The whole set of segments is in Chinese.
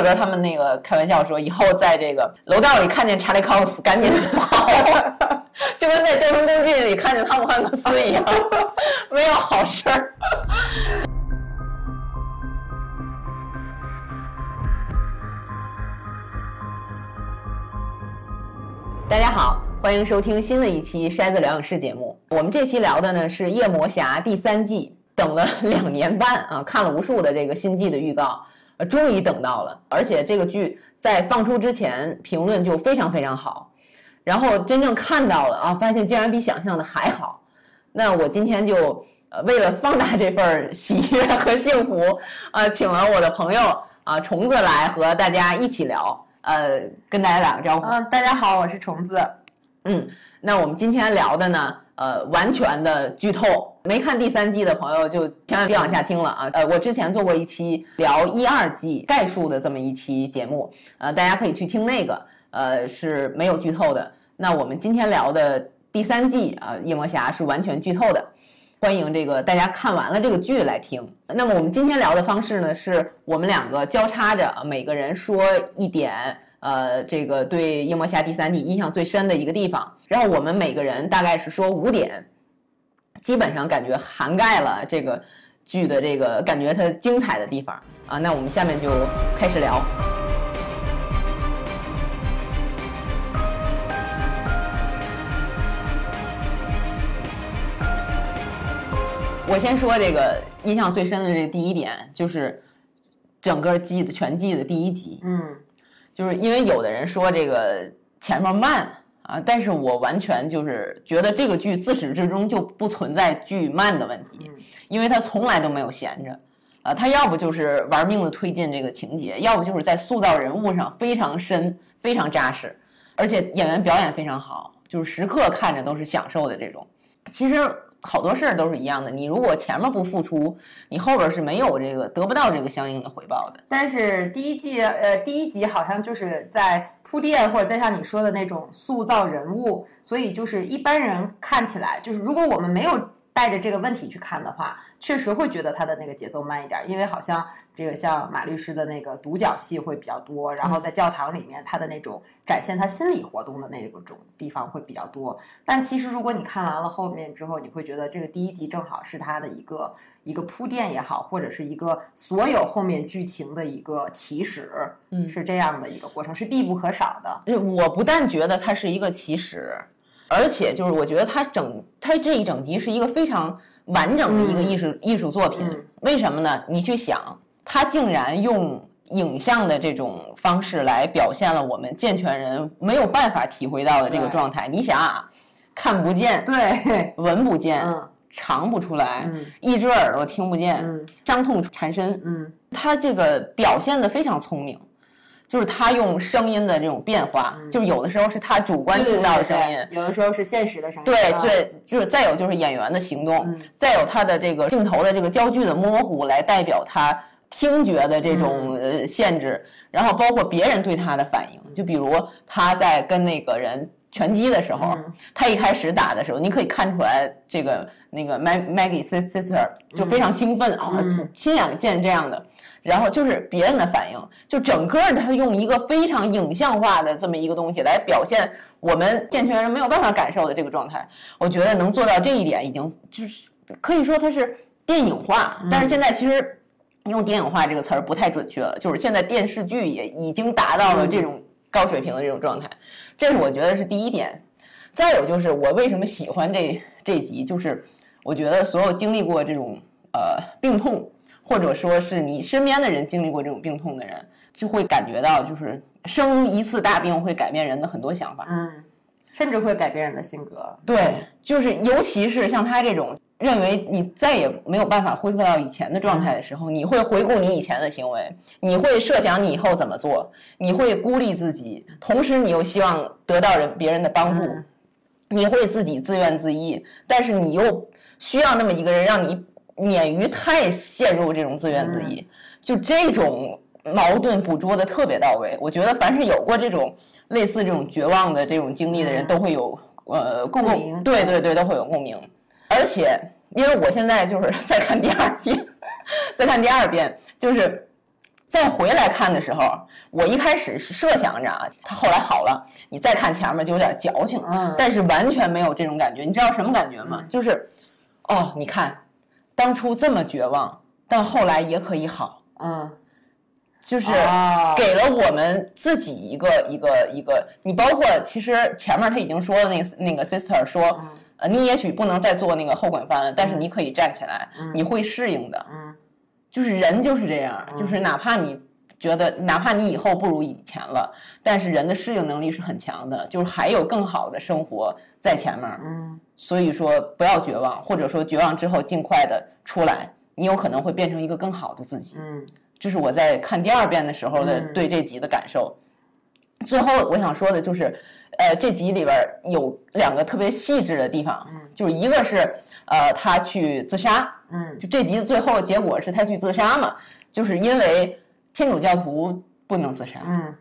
或者他们那个开玩笑说，以后在这个楼道里看见查理·康斯，赶紧 跑，就跟在交通工具里看见汤姆·汉克斯一样，没有好事儿。大家好，欢迎收听新的一期《筛子疗养室》节目。我们这期聊的呢是《夜魔侠》第三季，等了两年半啊，看了无数的这个新季的预告，呃，终于等到了。而且这个剧在放出之前评论就非常非常好，然后真正看到了啊，发现竟然比想象的还好。那我今天就呃为了放大这份喜悦和幸福，呃，请了我的朋友啊虫子来和大家一起聊。呃，跟大家打个招呼。嗯，大家好，我是虫子。嗯，那我们今天聊的呢，呃，完全的剧透，没看第三季的朋友就千万别往下听了啊。呃，我之前做过一期聊一二季概述的这么一期节目，呃，大家可以去听那个，呃，是没有剧透的。那我们今天聊的第三季啊，夜魔侠是完全剧透的。欢迎这个大家看完了这个剧来听。那么我们今天聊的方式呢，是我们两个交叉着，每个人说一点，呃，这个对《夜魔侠》第三季印象最深的一个地方，然后我们每个人大概是说五点，基本上感觉涵盖了这个剧的这个感觉它精彩的地方啊。那我们下面就开始聊。我先说这个印象最深的这第一点，就是整个季的全季的第一集。嗯，就是因为有的人说这个前面慢啊，但是我完全就是觉得这个剧自始至终就不存在剧慢的问题，因为它从来都没有闲着，啊，他要不就是玩命的推进这个情节，要不就是在塑造人物上非常深、非常扎实，而且演员表演非常好，就是时刻看着都是享受的这种。其实。好多事儿都是一样的，你如果前面不付出，你后边是没有这个得不到这个相应的回报的。但是第一季，呃，第一集好像就是在铺垫，或者在像你说的那种塑造人物，所以就是一般人看起来，就是如果我们没有。带着这个问题去看的话，确实会觉得他的那个节奏慢一点，因为好像这个像马律师的那个独角戏会比较多，然后在教堂里面他的那种展现他心理活动的那种地方会比较多。但其实如果你看完了后面之后，你会觉得这个第一集正好是他的一个一个铺垫也好，或者是一个所有后面剧情的一个起始，嗯，是这样的一个过程，是必不可少的。我不但觉得它是一个起始。而且就是我觉得它整它这一整集是一个非常完整的一个艺术艺术作品。为什么呢？你去想，它竟然用影像的这种方式来表现了我们健全人没有办法体会到的这个状态。你想啊，看不见，对，闻不见，尝不出来，一只耳朵听不见，伤痛缠身，嗯，它这个表现的非常聪明。就是他用声音的这种变化，就是有的时候是他主观听到的声音，有的时候是现实的声音。对对，就是再有就是演员的行动，再有他的这个镜头的这个焦距的模糊，来代表他听觉的这种呃限制，然后包括别人对他的反应，就比如他在跟那个人拳击的时候，他一开始打的时候，你可以看出来这个那个 Mag Maggie sister 就非常兴奋啊，亲眼见这样的。然后就是别人的反应，就整个他用一个非常影像化的这么一个东西来表现我们健全人没有办法感受的这个状态。我觉得能做到这一点，已经就是可以说它是电影化。但是现在其实用电影化这个词儿不太准确了，就是现在电视剧也已经达到了这种高水平的这种状态。这是我觉得是第一点。再有就是我为什么喜欢这这集，就是我觉得所有经历过这种呃病痛。或者说是你身边的人经历过这种病痛的人，就会感觉到，就是生一次大病会改变人的很多想法，嗯，甚至会改变人的性格。对，就是尤其是像他这种认为你再也没有办法恢复到以前的状态的时候，你会回顾你以前的行为，你会设想你以后怎么做，你会孤立自己，同时你又希望得到人别人的帮助，你会自己自怨自艾，但是你又需要那么一个人让你。免于太陷入这种自怨自艾，就这种矛盾捕捉的特别到位。我觉得凡是有过这种类似这种绝望的这种经历的人，都会有呃共鸣。对对对，都会有共鸣。而且，因为我现在就是 在看第二遍，再看第二遍，就是再回来看的时候，我一开始是设想着啊，他后来好了，你再看前面就有点矫情，嗯但是完全没有这种感觉。你知道什么感觉吗？嗯就是，哦，你看，当初这么绝望，但后来也可以好，嗯，就是哦给了我们自己一个一个一个。你包括其实前面他已经说了，那个那个 sister 说，你也许不能再做那个后滚翻了，但是你可以站起来，嗯你会适应的。嗯就是人就是这样，就是哪怕你觉得，哪怕你以后不如以前了，但是人的适应能力是很强的，就是还有更好的生活在前面。嗯所以说不要绝望，或者说绝望之后尽快的出来，你有可能会变成一个更好的自己。嗯这是我在看第二遍的时候的嗯对这集的感受。最后我想说的就是，呃，这集里边有两个特别细致的地方，嗯就是一个是呃他去自杀，嗯就这集最后的结果是他去自杀嘛，就是因为天主教徒不能自杀，嗯。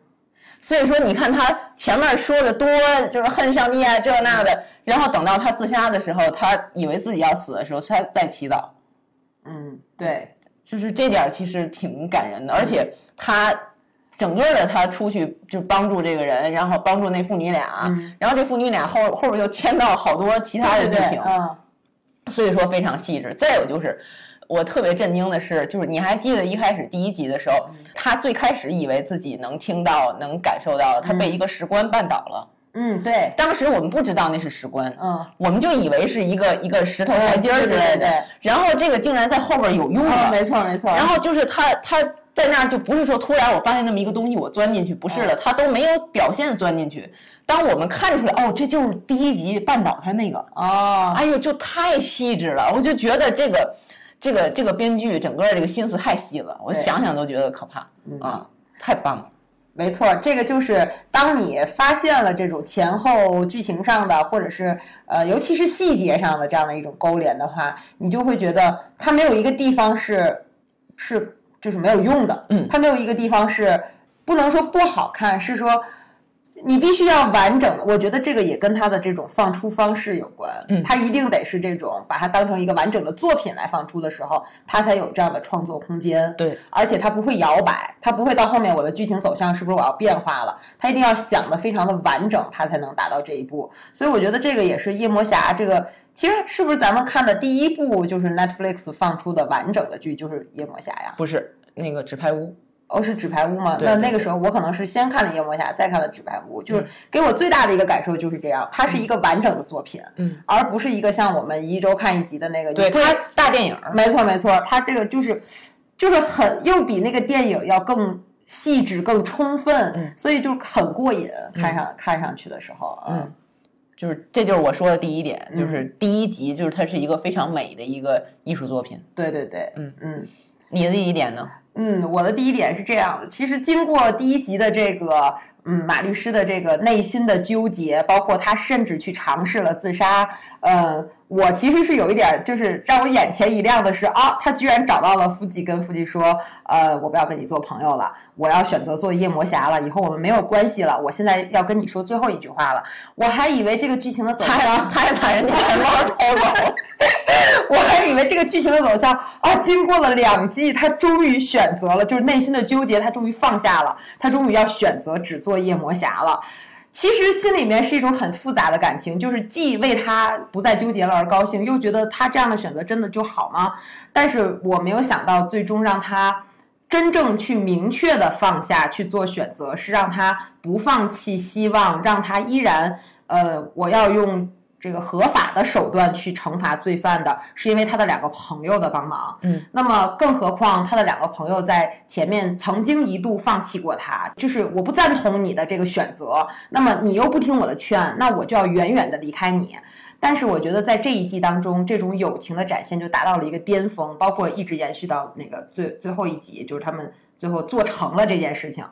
所以说你看他前面说的多就是恨上帝啊这那的，然后等到他自杀的时候，他以为自己要死的时候，他在祈祷，嗯，对，就是这点其实挺感人的，而且他整个的他出去就帮助这个人，然后帮助那父女俩，嗯。然后这父女俩后后边又牵到好多其他的对对对剧情，，嗯。所以说非常细致。再有就是，我特别震惊的是，就是你还记得一开始第一集的时候，他最开始以为自己能听到、能感受到，他被一个石棺绊倒了。嗯，对，当时我们不知道那是石棺，嗯，我们就以为是一个一个石头台阶儿之类的。对对对然后这个竟然在后边有用嗯，了。没错没错，然后就是他他在那儿就不是说突然我发现那么一个东西我钻进去，不是的，他都没有表现钻进去。当我们看出来哦，这就是第一集绊倒他那个，哦，哎呦，就太细致了，我就觉得这个这个这个编剧整个这个心思太细了，我想想都觉得可怕嗯。啊，太棒了。没错，这个就是当你发现了这种前后剧情上的，或者是呃，尤其是细节上的这样的一种勾连的话，你就会觉得它没有一个地方是是就是没有用的，嗯。它没有一个地方是不能说不好看，是说你必须要完整的。我觉得这个也跟他的这种放出方式有关，嗯他一定得是这种把它当成一个完整的作品来放出的时候，他才有这样的创作空间。对，而且他不会摇摆，他不会到后面我的剧情走向是不是我要变化了？他一定要想的非常的完整，他才能达到这一步。所以我觉得这个也是夜魔侠这个，其实是不是咱们看的第一部就是 Netflix 放出的完整的剧就是夜魔侠呀？不是那个纸牌屋，哦，是纸牌屋吗？那那个时候我可能是先看了夜魔侠，再看了纸牌屋，就是给我最大的一个感受就是这样，它是一个完整的作品，嗯，而不是一个像我们一周看一集的那个。对，它它大电影，没错没错，它这个就是就是很又比那个电影要更细致、更充分，嗯所以就很过瘾。看上、看上去的时候，嗯，就是这就是我说的第一点，嗯就是第一集就是它是一个非常美的一个艺术作品。对对对，嗯嗯。你的第一点呢？嗯，我的第一点是这样的，其实经过第一集的这个，嗯，马律师的这个内心的纠结，包括他甚至去尝试了自杀，呃，我其实是有一点，就是让我眼前一亮的是啊，他居然找到了腹肌，跟腹肌说，呃，我不要跟你做朋友了，我要选择做夜魔侠了，以后我们没有关系了，我现在要跟你说最后一句话了，我还以为这个剧情的走向，他还把人家钱包偷走，我还以为这个剧情的走向啊，经过了两季，他终于选择了，就是内心的纠结，他终于放下了，他终于要选择只做夜魔侠了。其实心里面是一种很复杂的感情，就是既为他不再纠结了而高兴，又觉得他这样的选择真的就好吗？但是我没有想到，最终让他真正去明确的放下去做选择，是让他不放弃希望，让他依然呃，我要用这个合法的手段去惩罚罪犯的，是因为他的两个朋友的帮忙。嗯，那么更何况他的两个朋友在前面曾经一度放弃过他，就是我不赞同你的这个选择，那么你又不听我的劝，那我就要远远的离开你。但是我觉得在这一季当中，这种友情的展现就达到了一个巅峰，包括一直延续到那个最最后一集，就是他们最后做成了这件事情。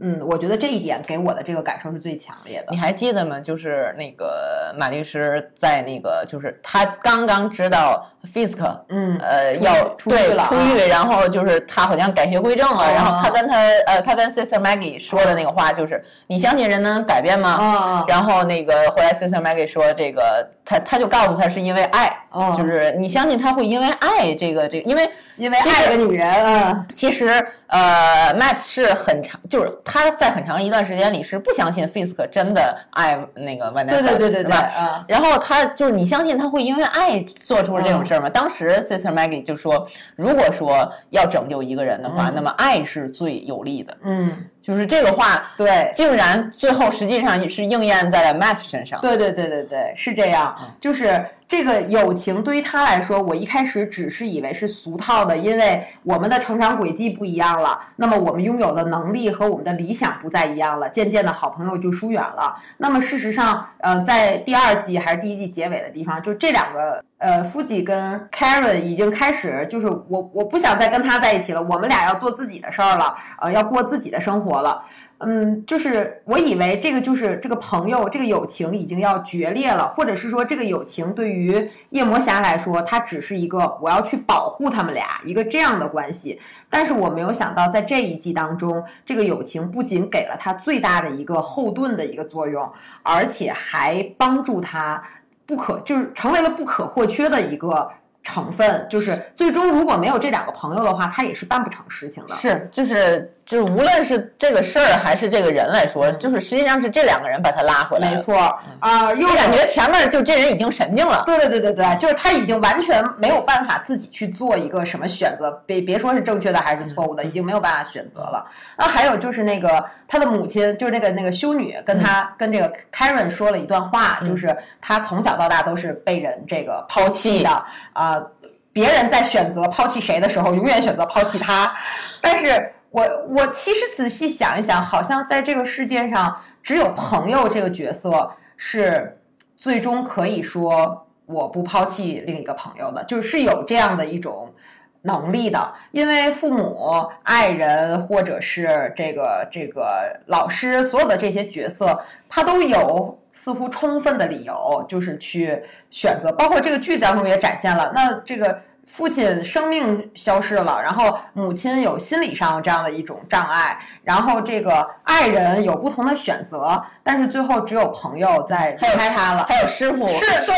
嗯，我觉得这一点给我的这个感受是最强烈的你。还记得吗？就是那个马律师在那个，就是他刚刚知道 Fisk 嗯，呃要对出狱了啊出狱，然后就是他好像改邪归正了，啊然后他跟他呃他跟 Sister Maggie 说的那个话就是你相信人能改变吗？啊，然后那个后来 Sister Maggie 说这个他他就告诉他是因为爱，哦就是你相信他会因为爱这个这个，因为因为爱个女人，啊其实呃，Matt 是很长，就是他在很长一段时间里是不相信 Fisk 真的爱那个 Vanessa，对对对对对，是吧？啊，然后他就是你相信他会因为爱做出这种事儿吗？当时 Sister Maggie 就说，如果说要拯救一个人的话，嗯那么爱是最有利的。嗯，就是这个话，对。竟然最后实际上是应验在了 Matt 身上。对对对对对，是这样。就是这个友情对于他来说，我一开始只是以为是俗套的，因为我们的成长轨迹不一样了，那么我们拥有的能力和我们的理想不再一样了，渐渐的好朋友就疏远了。那么事实上，呃，在第二季还是第一季结尾的地方，就这两个呃，夫吉跟 Karen 已经开始，就是我我不想再跟他在一起了，我们俩要做自己的事儿了，呃，要过自己的生活了。嗯，就是我以为这个就是这个朋友，这个友情已经要决裂了，或者是说这个友情对于夜魔侠来说，它只是一个我要去保护他们俩一个这样的关系。但是我没有想到，在这一季当中，这个友情不仅给了他最大的一个后盾的一个作用，而且还帮助他不可就是成为了不可或缺的一个。成分就是最终如果没有这两个朋友的话，他也是办不成事情的。是，就是就是，无论是这个事儿还是这个人来说，就是实际上是这两个人把他拉回来。没，错，啊、又又感觉前面就这人已经神经了。对对对对对，就是他已经完全没有办法自己去做一个什么选择，别别说是正确的还是错误的，已经没有办法选择了。那还有就是那个他的母亲，就是那个那个修女，跟他、跟这个 Karen 说了一段话，就是他从小到大都是被人这个抛弃的啊、别人在选择抛弃谁的时候，永远选择抛弃他。但是我我其实仔细想一想，好像在这个世界上，只有朋友这个角色是最终可以说我不抛弃另一个朋友的，就是有这样的一种能力的。因为父母、爱人或者是这个这个老师，所有的这些角色，他都有。似乎充分的理由，就是去选择，包括这个剧当中也展现了。那这个父亲生命消失了，然后母亲有心理上这样的一种障碍，然后这个爱人有不同的选择，但是最后只有朋友在离开他了。还有师傅，是对，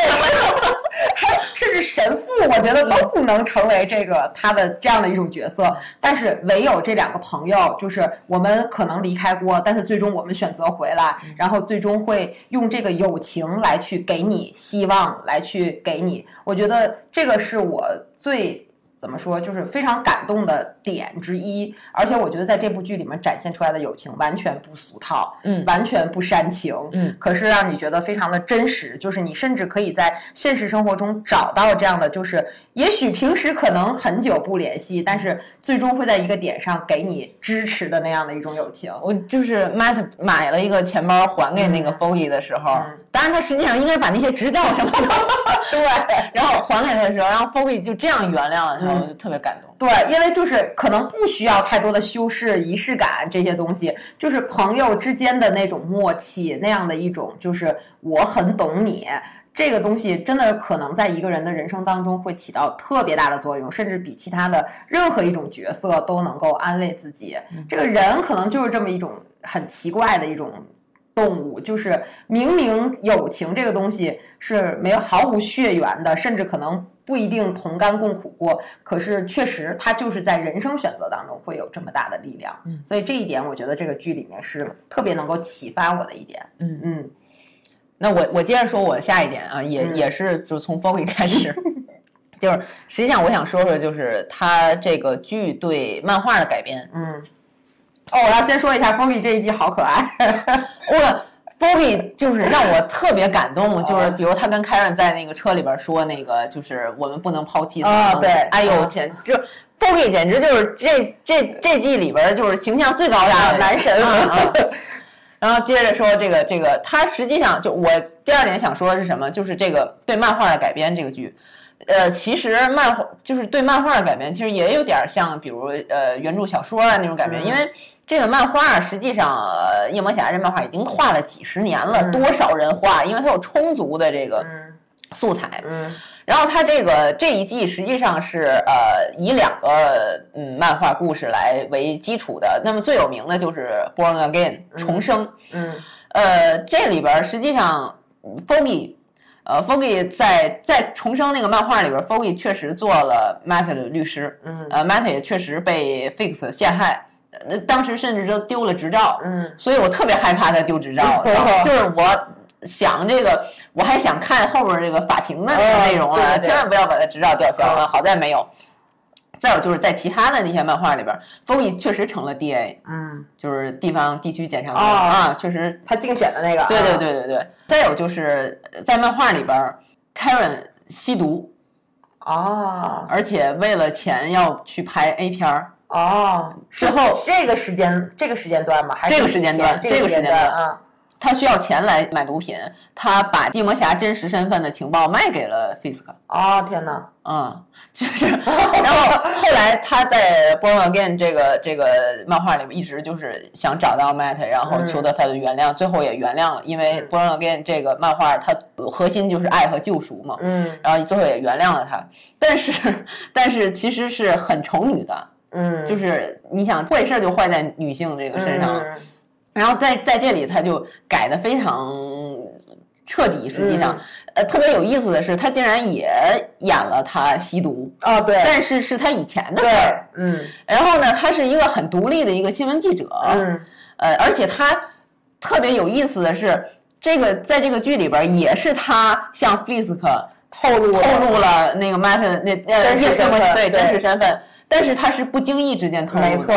还 有甚至神父，我觉得都不能成为这个他的这样的一种角色。但是唯有这两个朋友，就是我们可能离开过，但是最终我们选择回来，然后最终会用这个友情来去给你希望，来去给你。我觉得这个是我最。怎么说，就是非常感动的点之一，而且我觉得在这部剧里面展现出来的友情完全不俗套，嗯完全不煽情，嗯，可是让你觉得非常的真实，就是你甚至可以在现实生活中找到这样的，就是也许平时可能很久不联系，但是最终会在一个点上给你支持的那样的一种友情。我就是 Matt 买了一个钱包还给那个 Foggy 的时候，嗯当然他实际上应该把那些执照什么的 对，然后还给他的时候，然后 Foggy 就这样原谅了他，嗯我就特别感动。对，因为就是可能不需要太多的修饰、仪式感这些东西，就是朋友之间的那种默契，那样的一种就是我很懂你。这个东西真的可能在一个人的人生当中会起到特别大的作用，甚至比其他的任何一种角色都能够安慰自己。这个人可能就是这么一种很奇怪的一种动物，就是明明友情这个东西是没有毫无血缘的，甚至可能不一定同甘共苦过，可是确实它就是在人生选择当中会有这么大的力量。嗯，所以这一点我觉得这个剧里面是特别能够启发我的一点。嗯嗯那我我接着说我下一点啊，也、嗯也是就从 Foggy 开始，就是实际上我想说说，就是他这个剧对漫画的改编。嗯。哦，我要先说一下 Foggy 这一季好可爱。我 Foggy 就是让我特别感动，就是比如他跟 Karen 在那个车里边说那个，就是我们不能抛弃他。啊对哎呦啊天，就 Foggy 简直就是这这这季里边就是形象最高大的男神啊啊 然后接着说这个这个，他实际上就我第二点想说的是什么？就是这个对漫画的改编这个剧。呃，其实漫画就是对漫画的改编，其实也有点像，比如呃原著小说啊那种改编，嗯因为这个漫画实际上，呃，夜魔侠这漫画已经画了几十年了，嗯多少人画？因为它有充足的这个嗯素材。嗯然后它这个这一季实际上是呃以两个嗯漫画故事来为基础的，那么最有名的就是《Born Again》重生。嗯呃，这里边儿实际上 Foggy 呃，Foggy 在在重生那个漫画里边 f o g y 确实做了 Matt 的律师，嗯呃，Matt 也确实被 Fix 陷害，呃，当时甚至都丢了执照，嗯所以我特别害怕他丢执照，然后就是我想这个，我还想看后边这个法庭的内容啊，千万不要把他执照吊销了，好在没有。再有就是在其他的那些漫画里边 g y 确实成了 DA，嗯，就是地方地区检察官、哦啊，确实他竞选的那个，对对啊，对对对。再有就是呃在漫画里边儿，Karen 吸毒，哦而且为了钱要去拍 A 片儿。哦，之后这个时间这个时间段吗？还是这个时间段这个时间段啊？他需要钱来买毒品，他把地魔侠真实身份的情报卖给了 Fisk。哦天哪！嗯，就是，然后后来他在《Born Again》这个这个漫画里面一直就是想找到 Matt，然后求得他的原谅，最后也原谅了，因为《Born Again》这个漫画它核心就是爱和救赎嘛，嗯然后最后也原谅了他，但是 但是其实是很丑女的，嗯，就是你想坏事就坏在女性这个身上，嗯。然后在在这里他就改的非常彻底，实际上，呃，特别有意思的是，他竟然也演了他吸毒，哦对。但是是他以前的事对儿。嗯。然后呢，他是一个很独立的一个新闻记者，嗯。呃，而且他特别有意思的是，这个在这个剧里边也是他向 Fisk 透露透露了那个 Matt 那呃真实叶身份对对真实身份，但是他是不经意之间透露的，没错，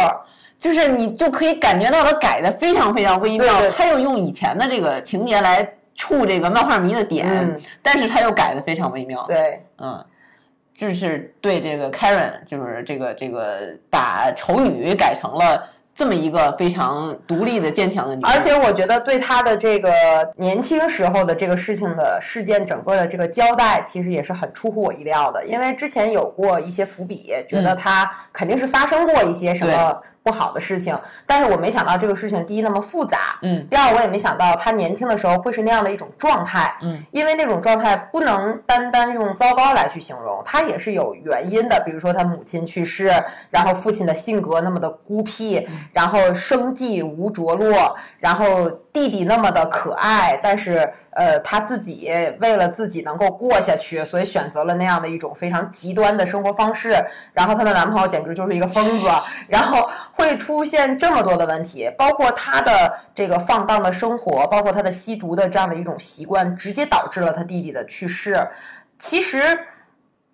就是你就可以感觉到他改的非常非常微妙，他又用以前的这个情节来触这个漫画迷的点，嗯。但是他又改的非常微妙，对。嗯，就是对这个 Karen，就是这个这个把丑女改成了这么一个非常独立的坚强的女人，而且我觉得对她的这个年轻时候的这个事情的事件整个的这个交代，其实也是很出乎我意料的，因为之前有过一些伏笔，觉得她肯定是发生过一些什么不好的事情，但是我没想到这个事情第一那么复杂，嗯。第二我也没想到他年轻的时候会是那样的一种状态，嗯。因为那种状态不能单单用糟糕来去形容，它也是有原因的。比如说他母亲去世，然后父亲的性格那么的孤僻，然后生计无着落，然后弟弟那么的可爱，但是呃他自己为了自己能够过下去，所以选择了那样的一种非常极端的生活方式。然后她的男朋友简直就是一个疯子，然后会出现这么多的问题，包括她的这个放荡的生活，包括她的吸毒的这样的一种习惯，直接导致了她弟弟的去世。其实，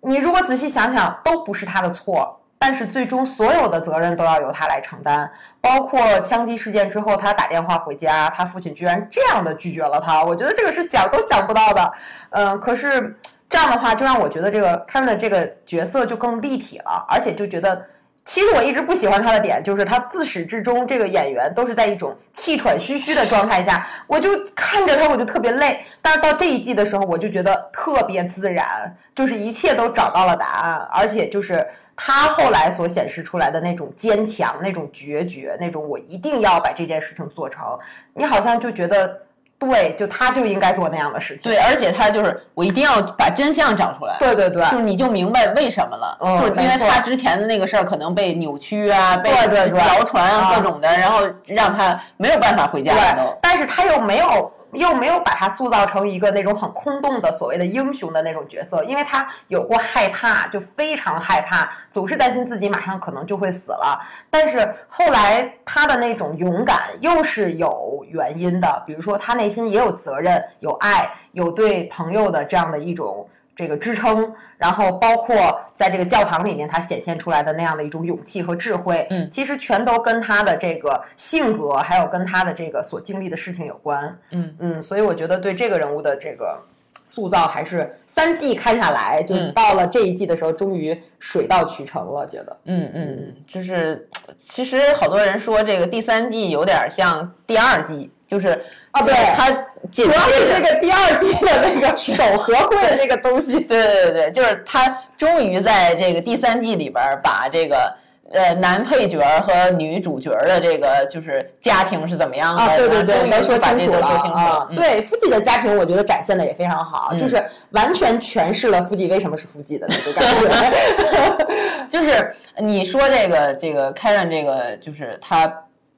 你如果仔细想想，都不是她的错。但是最终所有的责任都要由他来承担，包括枪击事件之后，他打电话回家，他父亲居然这样的拒绝了他，我觉得这个是想都想不到的。嗯，可是这样的话，就让我觉得这个凯文的这个角色就更立体了，而且就觉得。其实我一直不喜欢他的点，就是他自始至终这个演员都是在一种气喘吁吁的状态下，我就看着他我就特别累。但是到这一季的时候，我就觉得特别自然，就是一切都找到了答案，而且就是他后来所显示出来的那种坚强、那种决绝、那种我一定要把这件事情做成，你好像就觉得对，就他就应该做那样的事情。对，而且他就是我一定要把真相找出来，对对对，就是你就明白为什么了，嗯就是因为他之前的那个事儿可能被扭曲啊，被谣传啊啊各种的，然后让他没有办法回家对都。，但是他又没有又没有把他塑造成一个那种很空洞的所谓的英雄的那种角色，因为他有过害怕，就非常害怕，总是担心自己马上可能就会死了。但是后来他的那种勇敢又是有原因的，比如说他内心也有责任、有爱、有对朋友的这样的一种。这个支撑，然后包括在这个教堂里面，他显现出来的那样的一种勇气和智慧，嗯其实全都跟他的这个性格，还有跟他的这个所经历的事情有关。嗯嗯，所以我觉得对这个人物的这个塑造，还是三季看下来，就嗯到了这一季的时候，终于水到渠成了。觉得，嗯嗯嗯，就是其实好多人说这个第三季有点像第二季，就是啊对它紧主要是这个第二季的那个 手和会的这个东西。对对对对，就是他终于在这个第三季里边儿把这个呃男配角儿和女主角儿的这个就是家庭是怎么样的，啊，对对对，于都说清楚了啊。嗯对，夫妻的家庭，我觉得展现的也非常好，嗯就是完全诠释了夫妻为什么是夫妻的那种感觉。就是你说这个这个 Karen 这个就是他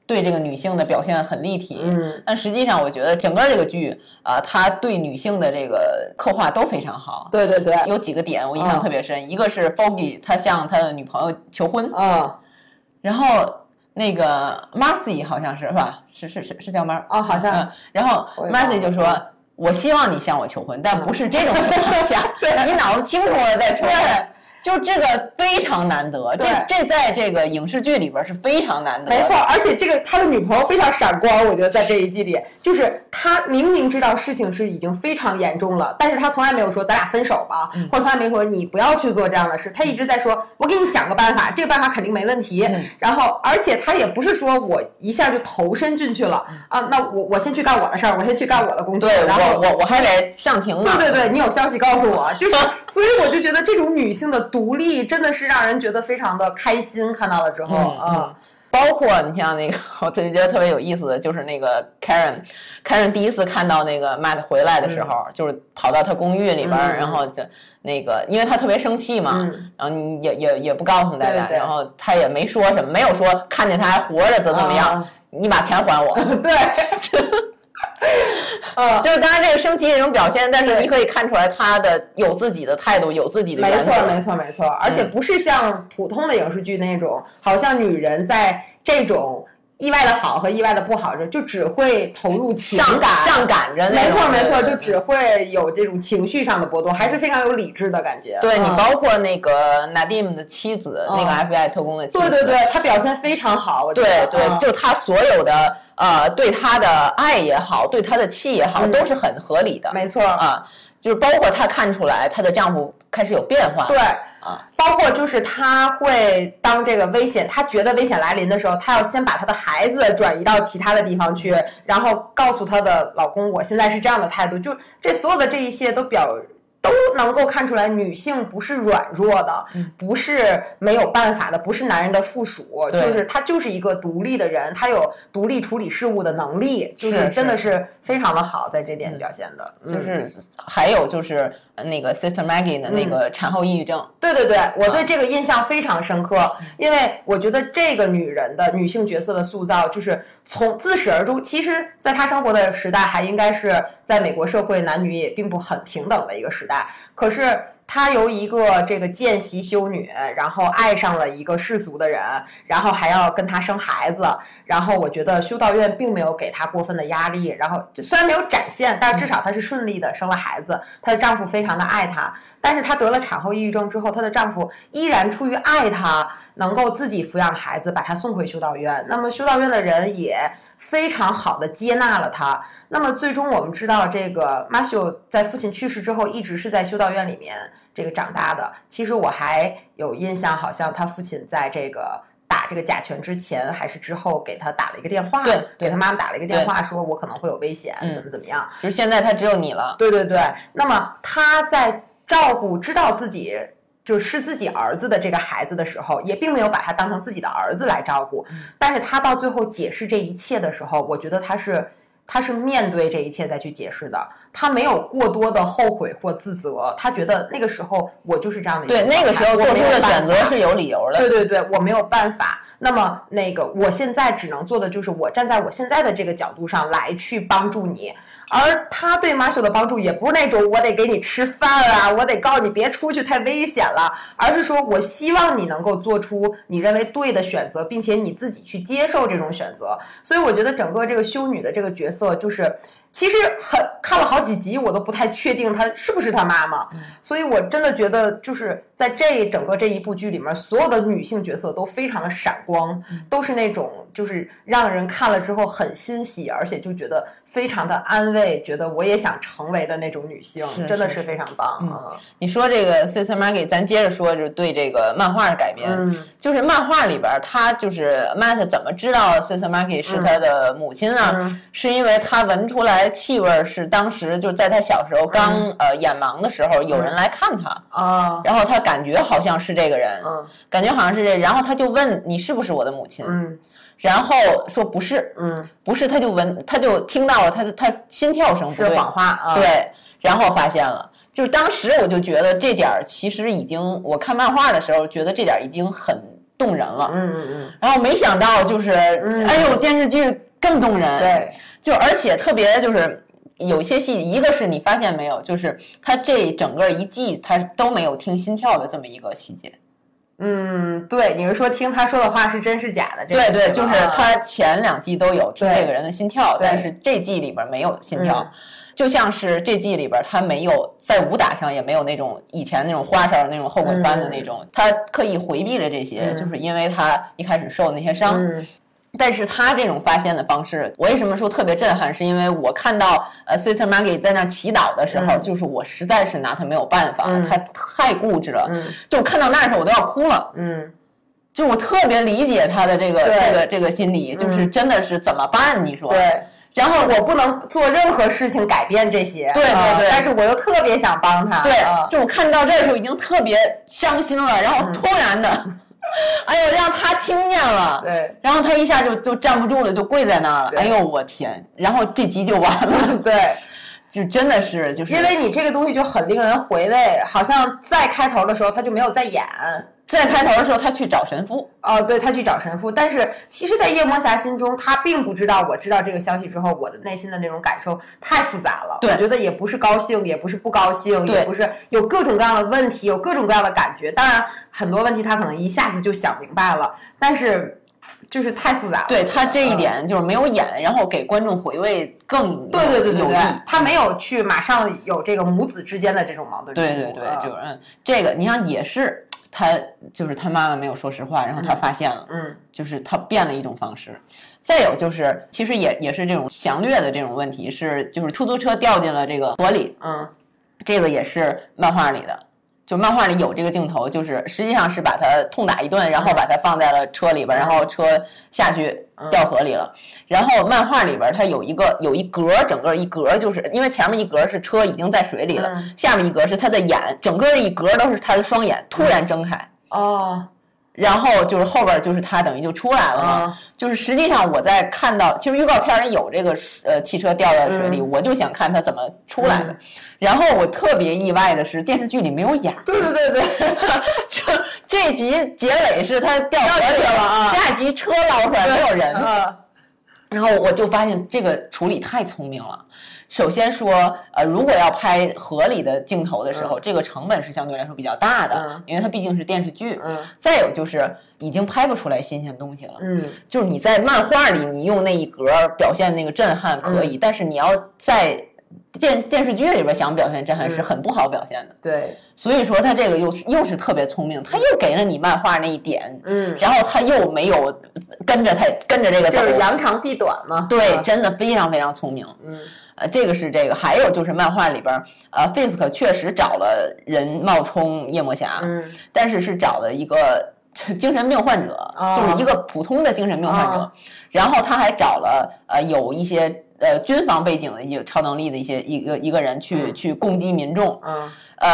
对这个女性的表现很立体。嗯，但实际上我觉得整个这个剧啊，他对女性的这个刻画都非常好。对对对，有几个点我印象特别深，一个是 Foggy 他向他的女朋友求婚，嗯，然后那个 Marcy 好像是是吧？是是是是叫 Mar 哦，好像嗯，然后我也忘了 Marcy 就说。我希望你向我求婚，但不是这种情况下。对你脑子清楚了再求婚对，就这个非常难得。这这在这个影视剧里边是非常难得。没错，而且这个他的女朋友非常闪光，我觉得在这一季里，就是他明明知道事情是已经非常严重了，但是他从来没有说咱俩分手吧，嗯或者从来没说你不要去做这样的事，他一直在说，我给你想个办法，这个办法肯定没问题。嗯然后，而且他也不是说我一下就投身进去了啊，那我我先去干我的事儿，我先去干我的工作，然后我我我还得上庭呢。对对对，你有消息告诉我，就是，所以我就觉得这种女性的独立真的是让人觉得非常的开心。看到了之后，嗯嗯。包括你像那个，我特别觉得特别有意思的就是那个 Karen，Karen 第一次看到那个 Matt 回来的时候，就是跑到他公寓里边然后就那个，因为他特别生气嘛，嗯。然后也也也不告诉大家，对对对。然后他也没说什么，没有说看见他还活着怎么怎么样，啊。你把钱还我。对，嗯，就是当然这个生气那种表现，但是你可以看出来他的有自己的态度，有自己的没。错，没错，没错，而且不是像普通的影视剧那种，好像女人在这种意外的好和意外的不好这就只会投入情感，上赶着，没错，没错，对就只会有这种情绪上的波动，还是非常有理智的感觉。嗯对你包括那个 Nadim 的妻子，嗯那个 FBI 特工的妻子，对对对，她表现非常好，我觉得对对，嗯就他所有的呃对他的爱也好，对他的气也好，嗯都是很合理的没错，啊。就是包括她看出来她的丈夫开始有变化，对。包括就是她会当这个危险，她觉得危险来临的时候，她要先把她的孩子转移到其他的地方去，然后告诉她的老公，我现在是这样的态度。就这所有的这一切都表都能够看出来，女性不是软弱的，嗯。不是没有办法的，不是男人的附属，就是她就是一个独立的人，她有独立处理事务的能力，就是是真的是。非常的好，在这点表现的，嗯。就是还有就是呃那个 Sister Maggie 的那个产后抑郁症，对对对，我对这个印象非常深刻，因为我觉得这个女人的女性角色的塑造，就是从自始而终。其实，在她生活的时代，还应该是在美国社会男女也并不很平等的一个时代。可是，她由一个这个见习修女，然后爱上了一个世俗的人，然后还要跟他生孩子。然后，我觉得修道院并没有给她过分的压力。然后，虽然没有展现，但至少她是顺利的生了孩子，她的丈夫非常的爱她。但是她得了产后抑郁症之后，她的丈夫依然出于爱她，能够自己抚养孩子，把她送回修道院。那么修道院的人也非常好的接纳了他。那么最终我们知道，这个马修在父亲去世之后，一直是在修道院里面这个长大的。其实我还有印象，好像他父亲在这个。打这个甲醛之前还是之后，给他打了一个电话，对对给他妈妈打了一个电话，说我可能会有危险，嗯怎么怎么样。就是现在他只有你了，对对对，那么他在照顾知道自己就是自己儿子的这个孩子的时候，也并没有把他当成自己的儿子来照顾。但是他到最后解释这一切的时候，我觉得他是他是面对这一切再去解释的，他没有过多的后悔或自责，他觉得那个时候我就是这样的一个对那个时候做出的选择是有理由的，对对对，我没有办法。那么那个，我现在只能做的就是我站在我现在的这个角度上来去帮助你。而他对马修的帮助也不是那种我得给你吃饭啊，我得告诉你别出去太危险了，而是说我希望你能够做出你认为对的选择，并且你自己去接受这种选择。所以我觉得整个这个修女的这个角色就是。其实很看了好几集，我都不太确定她是不是她妈妈，所以我真的觉得就是在这整个这一部剧里面，所有的女性角色都非常的闪光，都是那种就是让人看了之后很欣喜，而且就觉得非常的安慰，觉得我也想成为的那种女性，是真的是非常棒。嗯你说这个 Sister Maggie，咱接着说，就是对这个漫画的改编，嗯。就是漫画里边儿，他就是 Matt 怎么知道 Sister Maggie 是他的母亲呢？嗯。是因为他闻出来气味是当时就是在他小时候刚、嗯呃眼盲的时候，有人来看他，啊，然后他感觉好像是这个人，嗯。感觉好像是这，然后他就问你是不是我的母亲，嗯然后说不是，嗯，不是，他就闻，他就听到了他的他心跳声不对，是谎话啊，对，然后发现了，就是当时我就觉得这点儿其实已经，我看漫画的时候觉得这点儿已经很动人了。嗯嗯嗯，然后没想到就是，哎呦，电视剧更动人。对，就而且特别就是有一些戏，一个是你发现没有，就是他这整个一季他都没有听心跳的这么一个细节。嗯，对，你是说听他说的话是真是假的？对对，就是他前两季都有听这个人的心跳，但是这季里边没有心跳。就像是这季里边，他没有在武打上也没有那种以前那种花哨那种后滚翻的那种，他刻意回避了这些，就是因为他一开始受的那些伤。但是他这种发现的方式，我为什么说特别震撼？是因为我看到呃，Sister Maggie 在那祈祷的时候，就是我实在是拿他没有办法，他太固执了。就看到那时候我都要哭了。嗯，就我特别理解他的这个这个这个心理，就是真的是怎么办？你说？对。然后我不能做任何事情改变这些，对对对，但是我又特别想帮他，对，就我看到这儿时候已经特别伤心了，然后突然的，哎呦，让他听见了，对，然后他一下就就站不住了，就跪在那儿了，哎呦我天，然后这集就完了，对，就真的是就是因为你这个东西就很令人回味，好像在开头的时候他就没有在演。在开头的时候，他去找神父。哦，对，他去找神父。但是，其实，在夜魔侠心中，他并不知道。我知道这个消息之后，我的内心的那种感受太复杂了。对，我觉得也不是高兴，也不是不高兴，也不是有各种各样的问题，有各种各样的感觉。当然，很多问题他可能一下子就想明白了，但是就是太复杂了。对他这一点就是没有演，然后给观众回味更对对对对对，他没有去马上有这个母子之间的这种矛盾。对对对，就是嗯，这个你像也是。他就是他妈妈没有说实话，然后他发现了，嗯，就是他变了一种方式。再有就是，其实也也是这种详略的这种问题，是就是出租车掉进了这个河里，嗯，这个也是漫画里的，就漫画里有这个镜头，就是实际上是把他痛打一顿，然后把他放在了车里边，然后车下去掉河里了。然后漫画里边它有一个有一格，整个一格就是因为前面一格是车已经在水里了，下面一格是他的眼，整个一格都是他的双眼突然睁开。哦，然后就是后边就是他等于就出来了嘛，就是实际上我在看到其实预告片里有这个呃汽车掉在水里，我就想看他怎么出来的，然后我特别意外的是电视剧里没有演，对对对对，就这集结尾是他掉河里了啊，下集车捞出来没有人。然后我就发现这个处理太聪明了。首先说，呃，如果要拍合理的镜头的时候，这个成本是相对来说比较大的，因为它毕竟是电视剧。嗯。再有就是已经拍不出来新鲜东西了。嗯。就是你在漫画里，你用那一格表现那个震撼可以，但是你要在电电视剧里边想表现震撼是很不好表现的。对。所以说他这个又是又是特别聪明，他又给了你漫画那一点，嗯，然后他又没有跟着他跟着这个就是扬长避短嘛，对，真的非常非常聪明，嗯，呃，这个是这个，还有就是漫画里边，呃，Fisk 确实找了人冒充夜魔侠，嗯，但是是找了一个精神病患者，就是一个普通的精神病患者，然后他还找了呃有一些呃军方背景的一个超能力的一些一个一个人去去攻击民众，嗯。呃，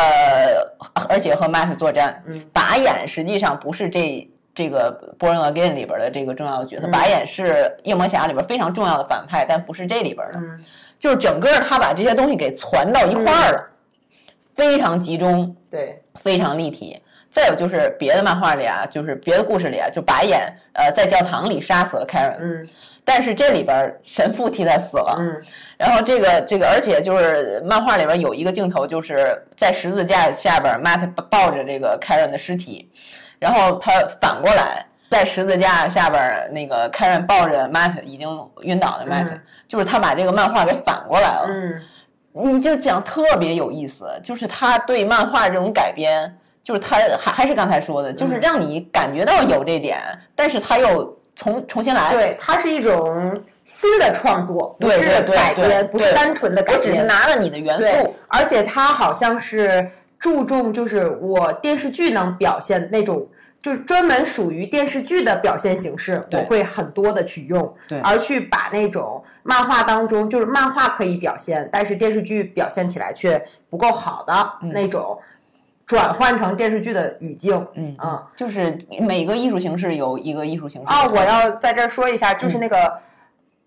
而且和 Matt 作战，嗯，拔眼实际上不是这这个《Born Again》里边的这个重要的角色，拔眼是夜魔侠里边非常重要的反派，但不是这里边的，嗯，就是整个他把这些东西给攒到一块儿了，非常集中，对，非常立体。再有就是别的漫画里啊，就是别的故事里啊，就白眼呃在教堂里杀死了 Karen，嗯。但是这里边神父替他死了，嗯，然后这个这个，而且就是漫画里边有一个镜头，就是在十字架下边，Matt 抱着这个 Karen 的尸体，然后他反过来在十字架下边，那个 Karen 抱着 Matt 已经晕倒的 Matt，就是他把这个漫画给反过来了，嗯，你就讲特别有意思，就是他对漫画这种改编，就是他还还是刚才说的，就是让你感觉到有这点，但是他又。重重新来，对，它是一种新的创作，不是改编，不是单纯的改编，只是拿了你的元素，而且它好像是注重，就是我电视剧能表现那种，就是专门属于电视剧的表现形式，我会很多的去用，对，而去把那种漫画当中，就是漫画可以表现，但是电视剧表现起来却不够好的那种。转换成电视剧的语境，嗯嗯，就是每个艺术形式有一个艺术形式。啊。我要在这儿说一下，就是那个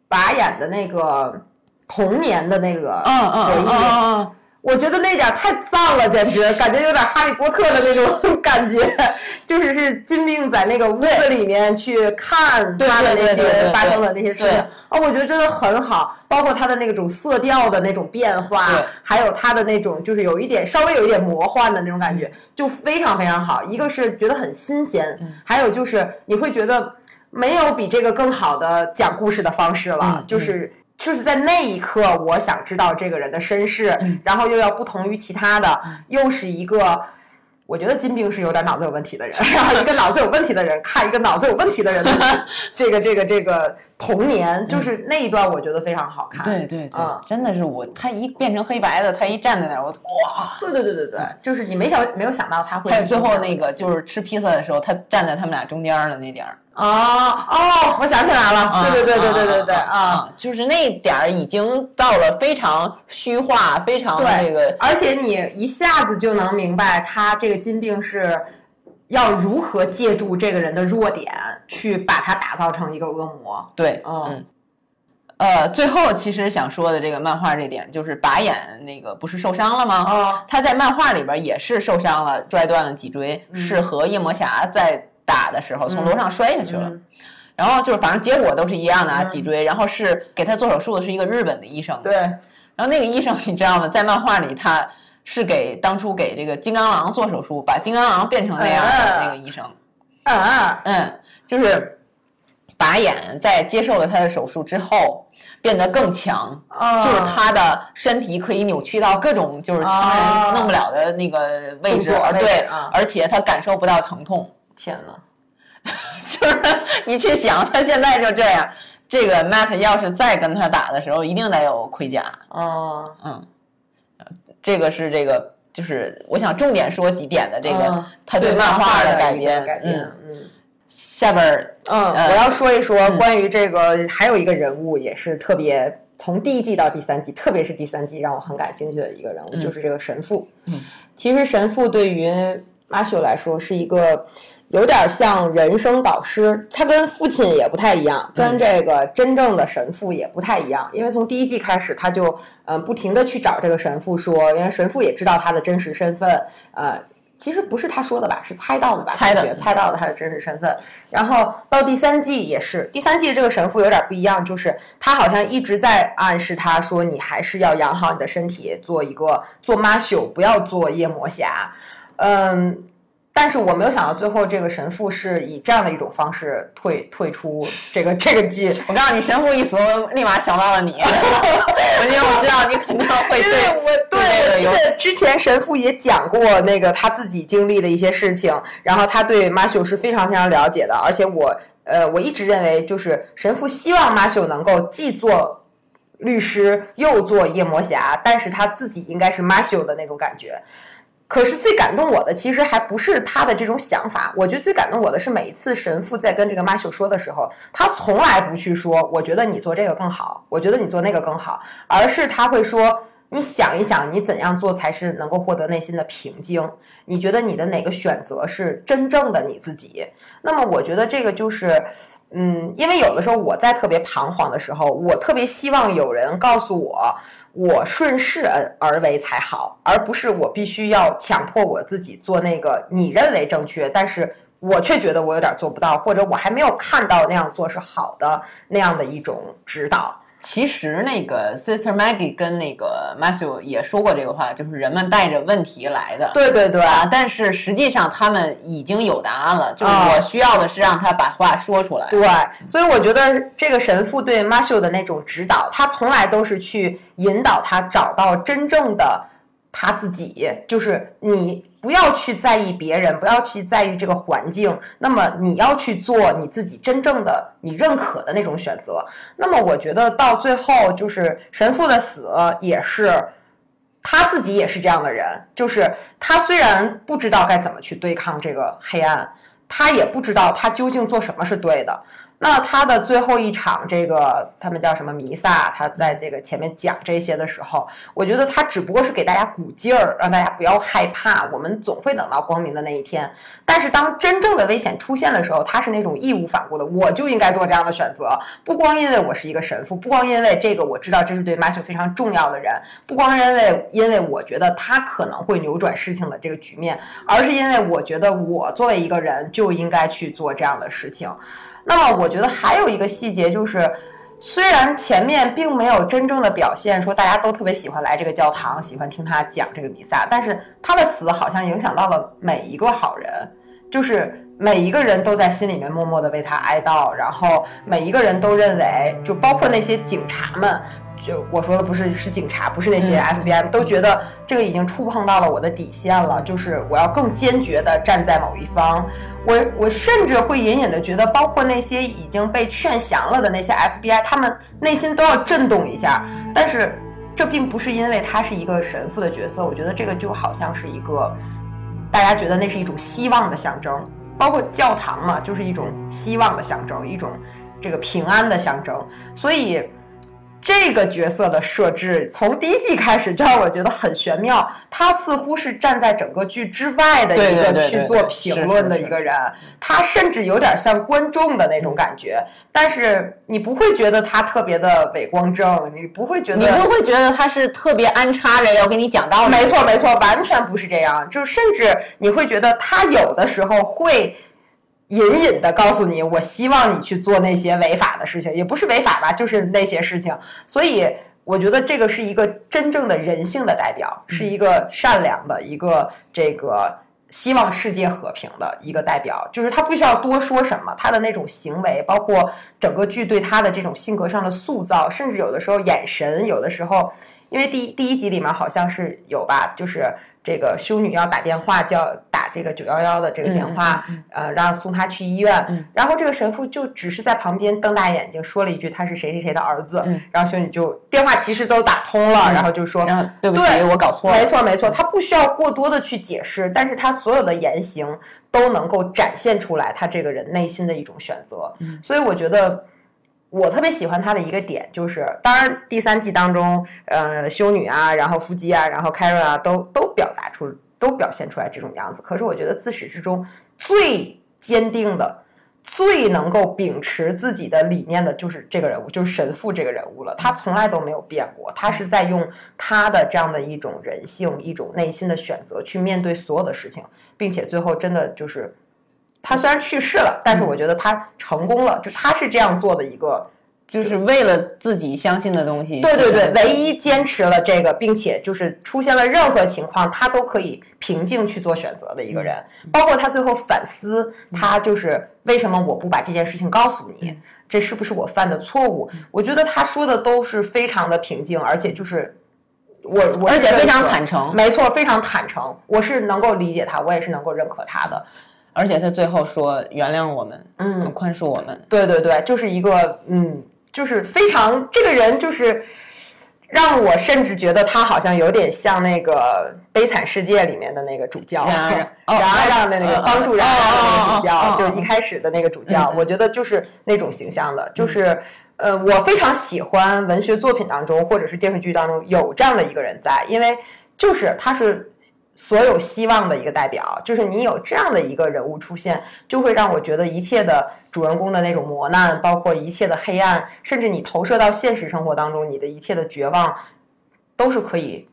拔眼的那个童年的那个回忆，我觉得那点太脏了，简直感觉有点哈利波特的那种感觉，就是是金并在那个屋子里面去看他的那些发生的那些事情，哦，我觉得真的很好，包括他的那种色调的那种变化，还有他的那种就是有一点稍微有一点魔幻的那种感觉，就非常非常好。一个是觉得很新鲜，还有就是你会觉得没有比这个更好的讲故事的方式了，就是。就是在那一刻，我想知道这个人的身世，然后又要不同于其他的，又是一个，我觉得金兵是有点脑子有问题的人，然 后一个脑子有问题的人看一个脑子有问题的人的 这个这个这个童年，就是那一段我觉得非常好看。对对对，真的是我，他一变成黑白的，他一站在那儿，我哇！对对对对对，就是你没想没有想到他会。还有最后那个就是吃披萨的时候，他站在他们俩中间的那点儿。哦哦，我想起来了，对对对对对对对啊，就是那点儿已经到了非常虚化、非常那个，而且你一下子就能明白他这个金病是要如何借助这个人的弱点去把他打造成一个恶魔。对，嗯，呃，最后其实想说的这个漫画这点就是拔眼那个不是受伤了吗？啊，他在漫画里边也是受伤了，拽断了脊椎，是和夜魔侠在。打的时候从楼上摔下去了，然后就是反正结果都是一样的啊，脊椎。然后是给他做手术的是一个日本的医生，对。然后那个医生你知道吗？在漫画里他是给当初给这个金刚狼做手术，把金刚狼变成那样的那个医生。啊，嗯，就是拔眼在接受了他的手术之后变得更强，就是他的身体可以扭曲到各种就是常人弄不了的那个位置，对，而且他感受不到疼痛。天呐，就是你去想，他现在就这样。这个 Matt 要是再跟他打的时候，一定得有盔甲。哦，嗯，这个是这个，就是我想重点说几点的这个他对漫画的改编。改编，嗯。下边儿，嗯，我要说一说关于这个，还有一个人物也是特别，从第一季到第三季，特别是第三季让我很感兴趣的一个人物，就是这个神父。嗯，其实神父对于马修来说是一个。有点像人生导师，他跟父亲也不太一样，跟这个真正的神父也不太一样。因为从第一季开始，他就嗯不停的去找这个神父说，因为神父也知道他的真实身份。呃，其实不是他说的吧，是猜到的吧？猜的，猜到的他的真实身份。然后到第三季也是，第三季这个神父有点不一样，就是他好像一直在暗示他说，你还是要养好你的身体，做一个做马修，不要做夜魔侠。嗯。但是我没有想到，最后这个神父是以这样的一种方式退退出这个这个剧。我告诉你，神父一死，我立马想到了你，因为我知道你肯定会对。我对，我记得之前神父也讲过那个他自己经历的一些事情，然后他对马修是非常非常了解的。而且我呃，我一直认为，就是神父希望马修能够既做律师又做夜魔侠，但是他自己应该是马修的那种感觉。可是最感动我的，其实还不是他的这种想法。我觉得最感动我的是每一次神父在跟这个马修说的时候，他从来不去说“我觉得你做这个更好，我觉得你做那个更好”，而是他会说：“你想一想，你怎样做才是能够获得内心的平静？你觉得你的哪个选择是真正的你自己？”那么，我觉得这个就是，嗯，因为有的时候我在特别彷徨的时候，我特别希望有人告诉我。我顺势而为才好，而不是我必须要强迫我自己做那个你认为正确，但是我却觉得我有点做不到，或者我还没有看到那样做是好的那样的一种指导。其实那个 Sister Maggie 跟那个 Matthew 也说过这个话，就是人们带着问题来的。对对对，啊但是实际上他们已经有答案了，就是我需要的是让他把话说出来。对，所以我觉得这个神父对 Matthew 的那种指导，他从来都是去引导他找到真正的他自己，就是你。不要去在意别人，不要去在意这个环境。那么你要去做你自己真正的、你认可的那种选择。那么我觉得到最后，就是神父的死也是他自己也是这样的人，就是他虽然不知道该怎么去对抗这个黑暗，他也不知道他究竟做什么是对的。那他的最后一场这个他们叫什么弥撒？他在这个前面讲这些的时候，我觉得他只不过是给大家鼓劲儿，让大家不要害怕，我们总会等到光明的那一天。但是当真正的危险出现的时候，他是那种义无反顾的，我就应该做这样的选择。不光因为我是一个神父，不光因为这个我知道这是对 Matthew 非常重要的人，不光因为因为我觉得他可能会扭转事情的这个局面，而是因为我觉得我作为一个人就应该去做这样的事情。那么我觉得还有一个细节就是，虽然前面并没有真正的表现说大家都特别喜欢来这个教堂，喜欢听他讲这个比赛，但是他的死好像影响到了每一个好人，就是每一个人都在心里面默默的为他哀悼，然后每一个人都认为，就包括那些警察们。就我说的不是是警察，不是那些 FBI，都觉得这个已经触碰到了我的底线了，就是我要更坚决的站在某一方。我我甚至会隐隐的觉得，包括那些已经被劝降了的那些 FBI，他们内心都要震动一下。但是这并不是因为他是一个神父的角色，我觉得这个就好像是一个大家觉得那是一种希望的象征，包括教堂嘛，就是一种希望的象征，一种这个平安的象征，所以。这个角色的设置从第一季开始就让我觉得很玄妙，他似乎是站在整个剧之外的一个去做评论的一个人，他甚至有点像观众的那种感觉，但是你不会觉得他特别的伪光正，你不会觉得，你不会觉得他是特别安插着要给你讲道理，没错没错，完全不是这样，就甚至你会觉得他有的时候会。隐隐的告诉你，我希望你去做那些违法的事情，也不是违法吧，就是那些事情。所以我觉得这个是一个真正的人性的代表，是一个善良的一个这个希望世界和平的一个代表。就是他不需要多说什么，他的那种行为，包括整个剧对他的这种性格上的塑造，甚至有的时候眼神，有的时候，因为第第一集里面好像是有吧，就是。这个修女要打电话叫打这个九幺幺的这个电话，呃，让送她去医院。然后这个神父就只是在旁边瞪大眼睛说了一句：“他是谁谁谁的儿子。”然后修女就电话其实都打通了，然后就说：“对不起，我搞错了。”没错没错，他不需要过多的去解释，但是他所有的言行都能够展现出来他这个人内心的一种选择。所以我觉得。我特别喜欢他的一个点，就是当然第三季当中，呃，修女啊，然后伏击啊，然后凯瑞啊，都都表达出，都表现出来这种样子。可是我觉得自始至终最坚定的、最能够秉持自己的理念的，就是这个人物，就是神父这个人物了。他从来都没有变过，他是在用他的这样的一种人性、一种内心的选择去面对所有的事情，并且最后真的就是。他虽然去世了，但是我觉得他成功了，就他是这样做的一个，就是为了自己相信的东西。对对对，唯一坚持了这个，并且就是出现了任何情况，他都可以平静去做选择的一个人。包括他最后反思，他就是为什么我不把这件事情告诉你？这是不是我犯的错误？我觉得他说的都是非常的平静，而且就是我我而且非常坦诚，没错，非常坦诚。我是能够理解他，我也是能够认可他的。而且他最后说原谅我们，嗯，宽恕我们。对对对，就是一个，嗯，就是非常这个人，就是让我甚至觉得他好像有点像那个《悲惨世界》里面的那个主教，然而 让的那个帮助然而的那个主教，就一开始的那个主教，我觉得就是那种形象的，就是呃，我非常喜欢文学作品当中或者是电视剧当中有这样的一个人在，因为就是他是。所有希望的一个代表，就是你有这样的一个人物出现，就会让我觉得一切的主人公的那种磨难，包括一切的黑暗，甚至你投射到现实生活当中，你的一切的绝望，都是可以，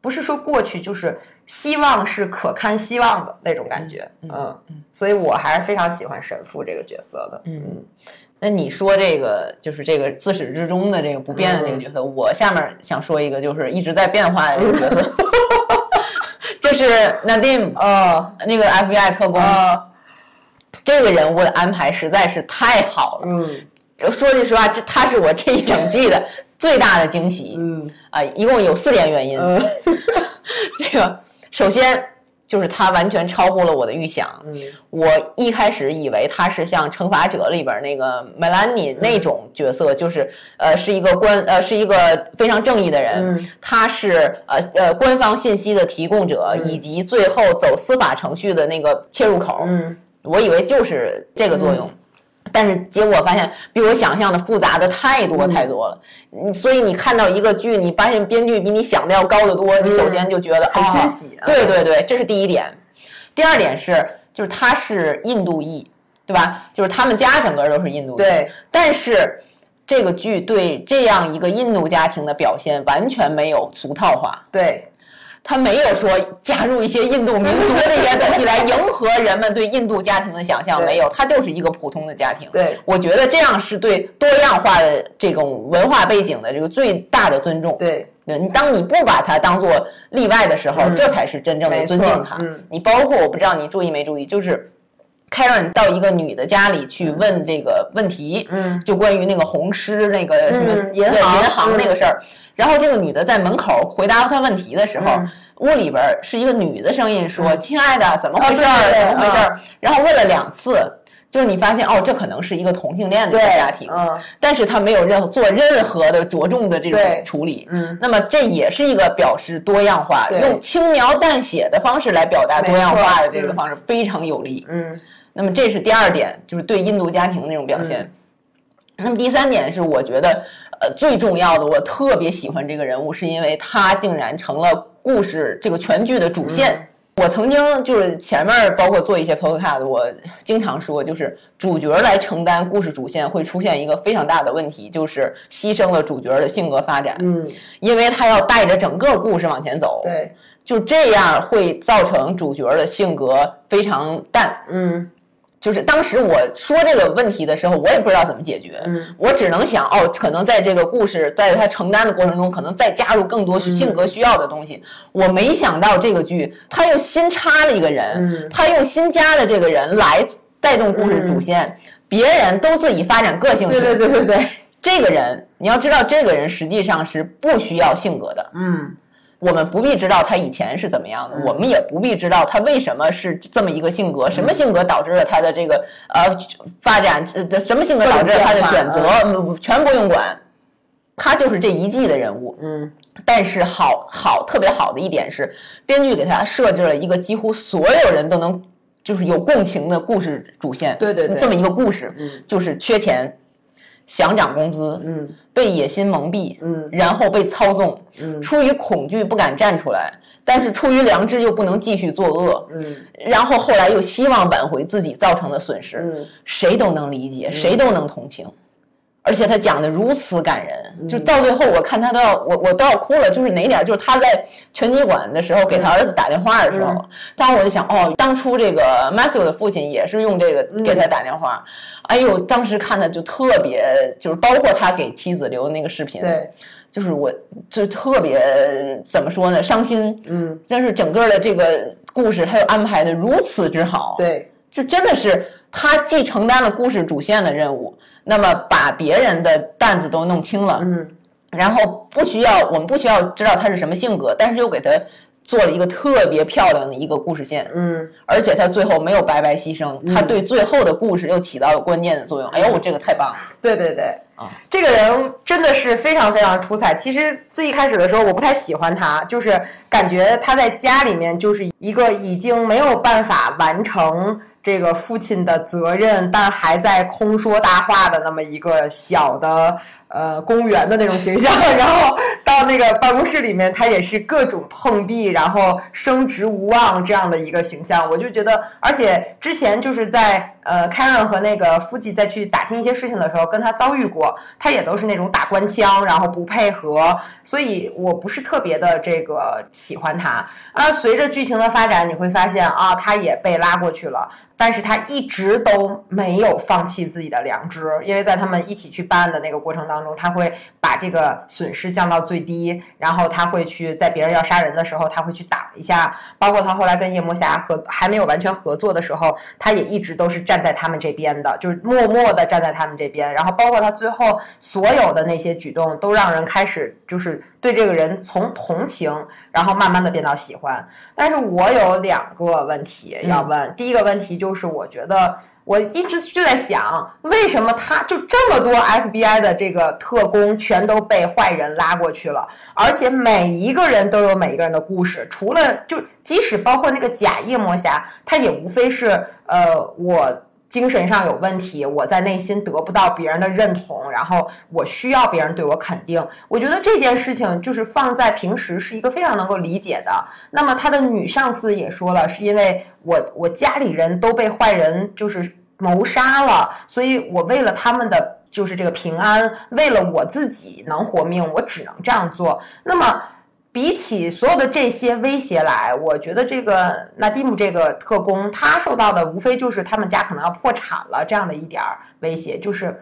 不是说过去，就是希望是可看希望的那种感觉。嗯，所以我还是非常喜欢神父这个角色的。嗯，那你说这个就是这个自始至终的这个不变的这个角色，我下面想说一个就是一直在变化的这个角色。就是 Nadim，呃，那个 FBI 特工，这个人物的安排实在是太好了。嗯，说句实话，这他是我这一整季的最大的惊喜。嗯，啊，一共有四点原因。这个首先。就是他完全超乎了我的预想。嗯，我一开始以为他是像《惩罚者》里边那个 Melanie 那种角色，就是呃是一个官呃是一个非常正义的人，他是呃呃官方信息的提供者，以及最后走司法程序的那个切入口。嗯，我以为就是这个作用。但是结果发现比我想象的复杂的太多太多了。嗯，所以你看到一个剧，你发现编剧比你想的要高得多，你首先就觉得很欣喜。对对对，这是第一点。第二点是，就是他是印度裔，对吧？就是他们家整个都是印度裔。对，但是。这个剧对这样一个印度家庭的表现完全没有俗套化，对，他没有说加入一些印度民族这些东西来迎合人们对印度家庭的想象，没有，他就是一个普通的家庭。对，我觉得这样是对多样化的这种文化背景的这个最大的尊重。对，对你当你不把它当做例外的时候，这才是真正的尊敬他。你包括我不知道你注意没注意，就是。Karen 到一个女的家里去问这个问题，嗯，就关于那个红狮那个什么银行银行那个事儿。然后这个女的在门口回答他问题的时候，屋里边是一个女的声音说：“亲爱的，怎么回事？怎么回事？”然后问了两次，就是你发现哦，这可能是一个同性恋的家庭，嗯，但是他没有任何做任何的着重的这种处理，嗯，那么这也是一个表示多样化，用轻描淡写的方式来表达多样化的这个方式非常有力，嗯。那么这是第二点，就是对印度家庭那种表现。那么第三点是，我觉得呃最重要的，我特别喜欢这个人物，是因为他竟然成了故事这个全剧的主线。我曾经就是前面包括做一些 podcast，我经常说，就是主角来承担故事主线会出现一个非常大的问题，就是牺牲了主角的性格发展。嗯，因为他要带着整个故事往前走。对，就这样会造成主角的性格非常淡。嗯。就是当时我说这个问题的时候，我也不知道怎么解决，我只能想哦，可能在这个故事在他承担的过程中，可能再加入更多性格需要的东西。我没想到这个剧他又新插了一个人，他用新加的这个人来带动故事主线，别人都自己发展个性。对对对对对，这个人你要知道，这个人实际上是不需要性格的。嗯。我们不必知道他以前是怎么样的，我们也不必知道他为什么是这么一个性格，什么性格导致了他的这个呃发展，什么性格导致了他的选择，全不用管，他就是这一季的人物。嗯，但是好好特别好的一点是，编剧给他设置了一个几乎所有人都能就是有共情的故事主线。对对对，这么一个故事，就是缺钱。想涨工资，嗯，被野心蒙蔽，嗯，然后被操纵，嗯，出于恐惧不敢站出来，但是出于良知又不能继续作恶，嗯，然后后来又希望挽回自己造成的损失，嗯，谁都能理解，谁都能同情。而且他讲的如此感人，就到最后我看他都要我我都要哭了。就是哪点？就是他在拳击馆的时候给他儿子打电话的时候，当时我就想，哦，当初这个 Matthew 的父亲也是用这个给他打电话。哎呦，当时看的就特别，就是包括他给妻子留的那个视频，对，就是我就特别怎么说呢？伤心。嗯，但是整个的这个故事他又安排的如此之好，对，就真的是他既承担了故事主线的任务。那么把别人的担子都弄清了，嗯，然后不需要我们不需要知道他是什么性格，但是又给他做了一个特别漂亮的一个故事线，嗯，而且他最后没有白白牺牲，他对最后的故事又起到了关键的作用。哎呦，我这个太棒了！对对对，啊，这个人真的是非常非常出彩。其实最一开始的时候我不太喜欢他，就是感觉他在家里面就是一个已经没有办法完成。这个父亲的责任，但还在空说大话的那么一个小的呃公务员的那种形象，然后到那个办公室里面，他也是各种碰壁，然后升职无望这样的一个形象。我就觉得，而且之前就是在呃 Karen 和那个夫妻再去打听一些事情的时候，跟他遭遇过，他也都是那种打官腔，然后不配合，所以我不是特别的这个喜欢他。而随着剧情的发展，你会发现啊，他也被拉过去了。但是他一直都没有放弃自己的良知，因为在他们一起去办案的那个过程当中中，他会把这个损失降到最低，然后他会去在别人要杀人的时候，他会去打一下。包括他后来跟夜魔侠合还没有完全合作的时候，他也一直都是站在他们这边的，就是默默的站在他们这边。然后包括他最后所有的那些举动，都让人开始就是对这个人从同情，然后慢慢的变到喜欢。但是我有两个问题要问，第一个问题就。就是我觉得，我一直就在想，为什么他就这么多 FBI 的这个特工全都被坏人拉过去了，而且每一个人都有每一个人的故事，除了就即使包括那个假夜魔侠，他也无非是呃我。精神上有问题，我在内心得不到别人的认同，然后我需要别人对我肯定。我觉得这件事情就是放在平时是一个非常能够理解的。那么他的女上司也说了，是因为我我家里人都被坏人就是谋杀了，所以我为了他们的就是这个平安，为了我自己能活命，我只能这样做。那么。比起所有的这些威胁来，我觉得这个纳蒂姆这个特工，他受到的无非就是他们家可能要破产了这样的一点儿威胁。就是，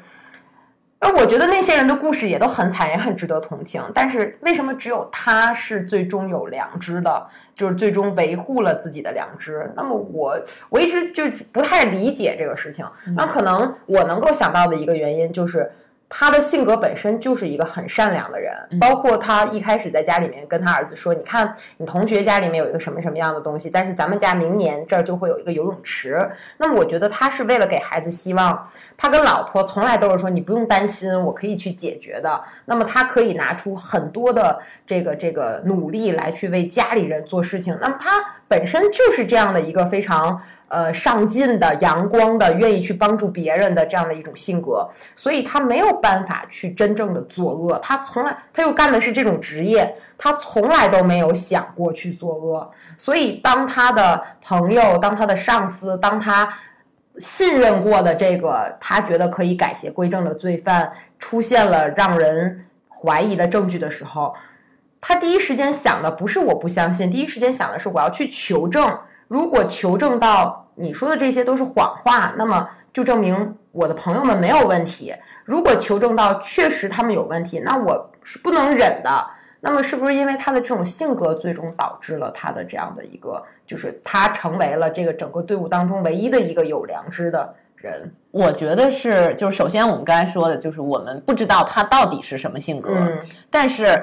而我觉得那些人的故事也都很惨，也很值得同情。但是为什么只有他是最终有良知的，就是最终维护了自己的良知？那么我我一直就不太理解这个事情。那可能我能够想到的一个原因就是。他的性格本身就是一个很善良的人，包括他一开始在家里面跟他儿子说：“你看，你同学家里面有一个什么什么样的东西，但是咱们家明年这儿就会有一个游泳池。”那么我觉得他是为了给孩子希望。他跟老婆从来都是说：“你不用担心，我可以去解决的。”那么他可以拿出很多的这个这个努力来去为家里人做事情。那么他本身就是这样的一个非常。呃，上进的、阳光的、愿意去帮助别人的这样的一种性格，所以他没有办法去真正的作恶。他从来，他又干的是这种职业，他从来都没有想过去作恶。所以，当他的朋友、当他的上司、当他信任过的这个他觉得可以改邪归正的罪犯出现了让人怀疑的证据的时候，他第一时间想的不是我不相信，第一时间想的是我要去求证。如果求证到你说的这些都是谎话，那么就证明我的朋友们没有问题。如果求证到确实他们有问题，那我是不能忍的。那么是不是因为他的这种性格，最终导致了他的这样的一个，就是他成为了这个整个队伍当中唯一的一个有良知的人？我觉得是，就是首先我们刚才说的，就是我们不知道他到底是什么性格，但是。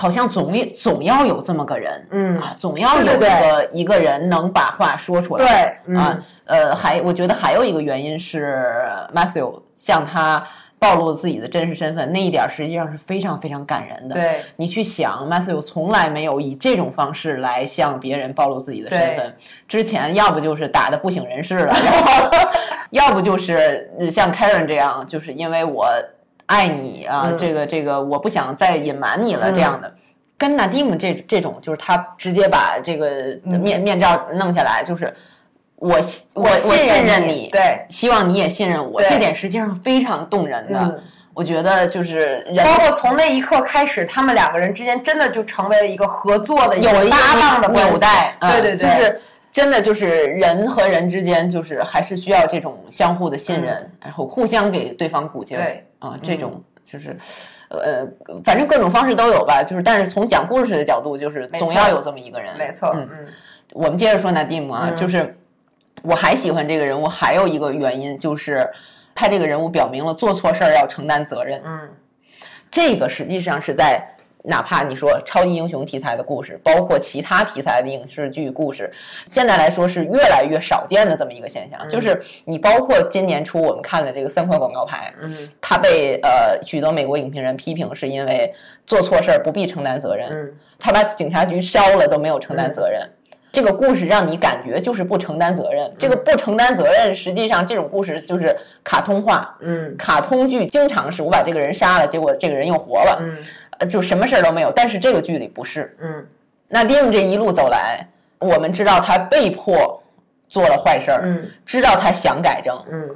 好像总总要有这么个人，嗯啊，总要有个一个人能把话说出来，对啊，呃，还我觉得还有一个原因是 Matthew 向他暴露自己的真实身份那一点，实际上是非常非常感人的。对你去想，Matthew 从来没有以这种方式来向别人暴露自己的身份，之前要不就是打的不省人事了，然后 要不就是像 Karen 这样，就是因为我。爱你啊，这个这个，我不想再隐瞒你了。这样的，跟 Nadim 这这种，就是他直接把这个面面罩弄下来，就是我我我信任你，对，希望你也信任我。这点实际上非常动人的，我觉得就是包括从那一刻开始，他们两个人之间真的就成为了一个合作的、有搭档的纽带。对对对，就是真的就是人和人之间，就是还是需要这种相互的信任，然后互相给对方鼓劲。对。啊，这种就是，呃，反正各种方式都有吧。就是，但是从讲故事的角度，就是总要有这么一个人。没错，嗯嗯。我们接着说纳蒂姆啊，就是我还喜欢这个人物，还有一个原因就是他这个人物表明了做错事儿要承担责任。嗯，这个实际上是在。哪怕你说超级英雄题材的故事，包括其他题材的影视剧故事，现在来说是越来越少见的这么一个现象。就是你包括今年初我们看的这个三块广告牌，嗯，他被呃许多美国影评人批评，是因为做错事儿不必承担责任。嗯，他把警察局烧了都没有承担责任，这个故事让你感觉就是不承担责任。这个不承担责任，实际上这种故事就是卡通化。嗯，卡通剧经常是我把这个人杀了，结果这个人又活了。嗯。呃，就什么事儿都没有，但是这个剧里不是，嗯，那丁姆这一路走来，我们知道他被迫做了坏事儿，嗯，知道他想改正，嗯，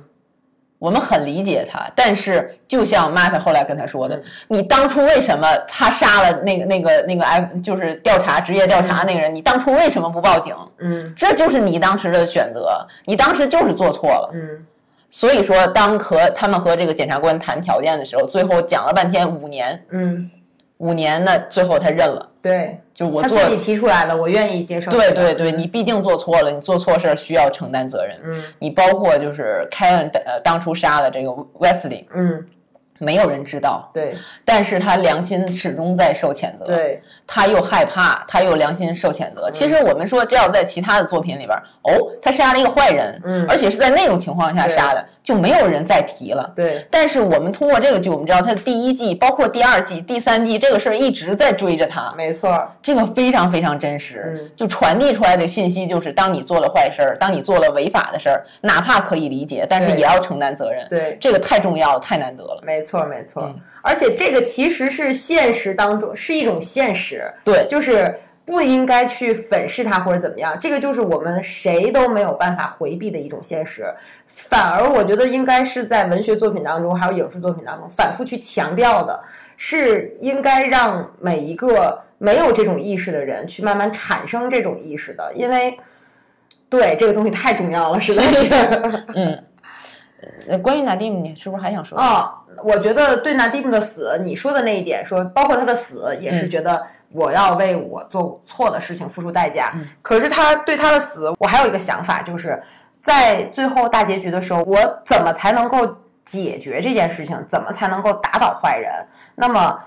我们很理解他，但是就像 Matt 后来跟他说的，你当初为什么他杀了那个那个那个 F 就是调查职业调查那个人，你当初为什么不报警？嗯，这就是你当时的选择，你当时就是做错了，嗯。所以说，当和他们和这个检察官谈条件的时候，最后讲了半天五年，嗯。五年那，最后他认了。对，就我自己提出来的，我愿意接受。对对对，你毕竟做错了，你做错事儿需要承担责任。嗯，你包括就是凯恩呃当初杀了这个 Wesley。嗯没有人知道，对，但是他良心始终在受谴责，对，他又害怕，他又良心受谴责。其实我们说，这要在其他的作品里边，哦，他杀了一个坏人，嗯而且是在那种情况下杀的，就没有人再提了。对，但是我们通过这个剧，我们知道他的第一季，包括第二季、第三季，这个事儿一直在追着他，没错，这个非常非常真实，嗯就传递出来的信息就是，当你做了坏事儿，当你做了违法的事儿，哪怕可以理解，但是也要承担责任。对，这个太重要了，太难得了。没错，没错。嗯而且这个其实是现实当中是一种现实，对，就是不应该去粉饰它或者怎么样，这个就是我们谁都没有办法回避的一种现实。反而我觉得应该是在文学作品当中，还有影视作品当中反复去强调的，是应该让每一个没有这种意识的人去慢慢产生这种意识的，因为对这个东西太重要了，实在是。嗯，呃，关于 Nadim，你是不是还想说？哦、我觉得对纳蒂姆的死，你说的那一点，说包括他的死，也是嗯觉得我要为我做错的事情付出代价。嗯可是他对他的死，我还有一个想法，就是在最后大结局的时候，我怎么才能够解决这件事情？怎么才能够打倒坏人？那么。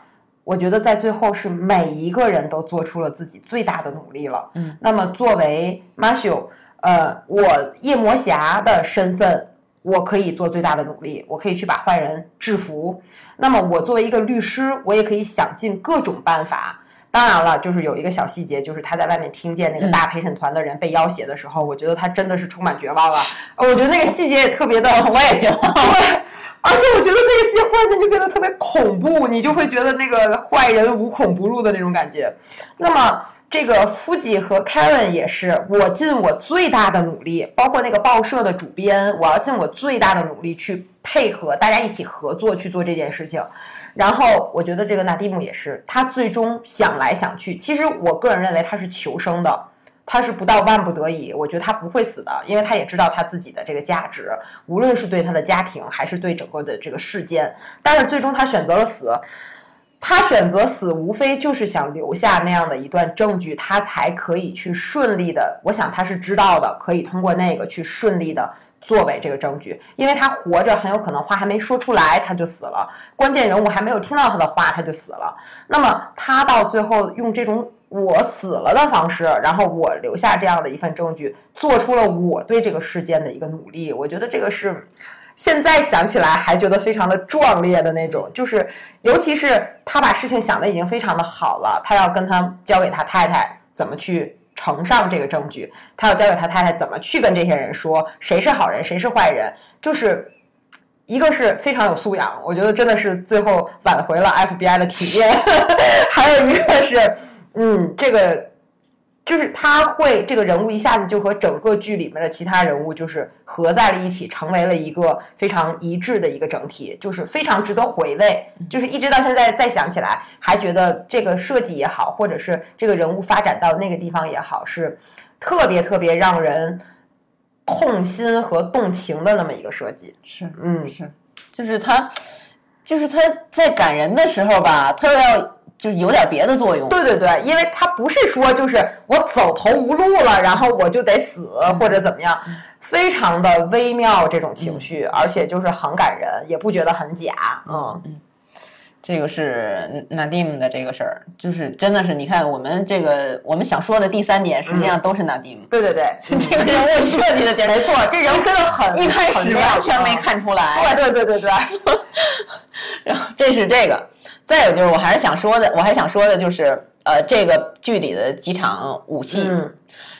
我觉得在最后是每一个人都做出了自己最大的努力了。嗯，那么作为马修，呃，我夜魔侠的身份，我可以做最大的努力，我可以去把坏人制服。那么我作为一个律师，我也可以想尽各种办法。当然了，就是有一个小细节，就是他在外面听见那个大陪审团的人被要挟的时候，我觉得他真的是充满绝望了。呃 我觉得那个细节也特别的，我也觉得，对，而且我觉得那个细节忽然间就变得特别恐怖，你就会觉得那个坏人无孔不入的那种感觉。那么这个夫吉和 Karen 也是，我尽我最大的努力，包括那个报社的主编，我要尽我最大的努力去配合大家一起合作去做这件事情。然后我觉得这个纳蒂姆也是，他最终想来想去，其实我个人认为他是求生的。他是不到万不得已，我觉得他不会死的，因为他也知道他自己的这个价值，无论是对他的家庭还是对整个的这个世间。但是最终他选择了死，他选择死无非就是想留下那样的一段证据，他才可以去顺利的。我想他是知道的，可以通过那个去顺利的作为这个证据，因为他活着很有可能话还没说出来他就死了，关键人物还没有听到他的话他就死了。那么他到最后用这种我死了的方式，然后我留下这样的一份证据，做出了我对这个事件的一个努力。我觉得这个是现在想起来还觉得非常的壮烈的那种，就是尤其是他把事情想的已经非常的好了，他要跟他交给他太太怎么去。呈上这个证据，他要交给他太太怎么去跟这些人说谁是好人，谁是坏人，就是一个是非常有素养，我觉得真的是最后挽回了 FBI 的体面，还有一个是，嗯，这个就是他会这个人物一下子就和整个剧里面的其他人物就是合在了一起，成为了一个非常一致的一个整体，就是非常值得回味。就是一直到现在再想起来，还觉得这个设计也好，或者是这个人物发展到那个地方也好，是特别特别让人痛心和动情的那么一个设计。是嗯，是，就是他，就是他在感人的时候吧，他要就有点别的作用。对对对，因为他不是说就是我走投无路了，然后我就得死或者怎么样，非常的微妙这种情绪，而且就是很感人，也不觉得很假。嗯嗯，这个是 Nadim 的这个事儿，就是真的是你看我们这个我们想说的第三点，实际上都是 Nadim。对对对，这个人物设计的简直没错，这人物真的很一开始完全没。看出来。对对对对对，然后这是这个，再有就是我还是想说的，我还想说的就是呃，这个剧里的几场武戏，嗯，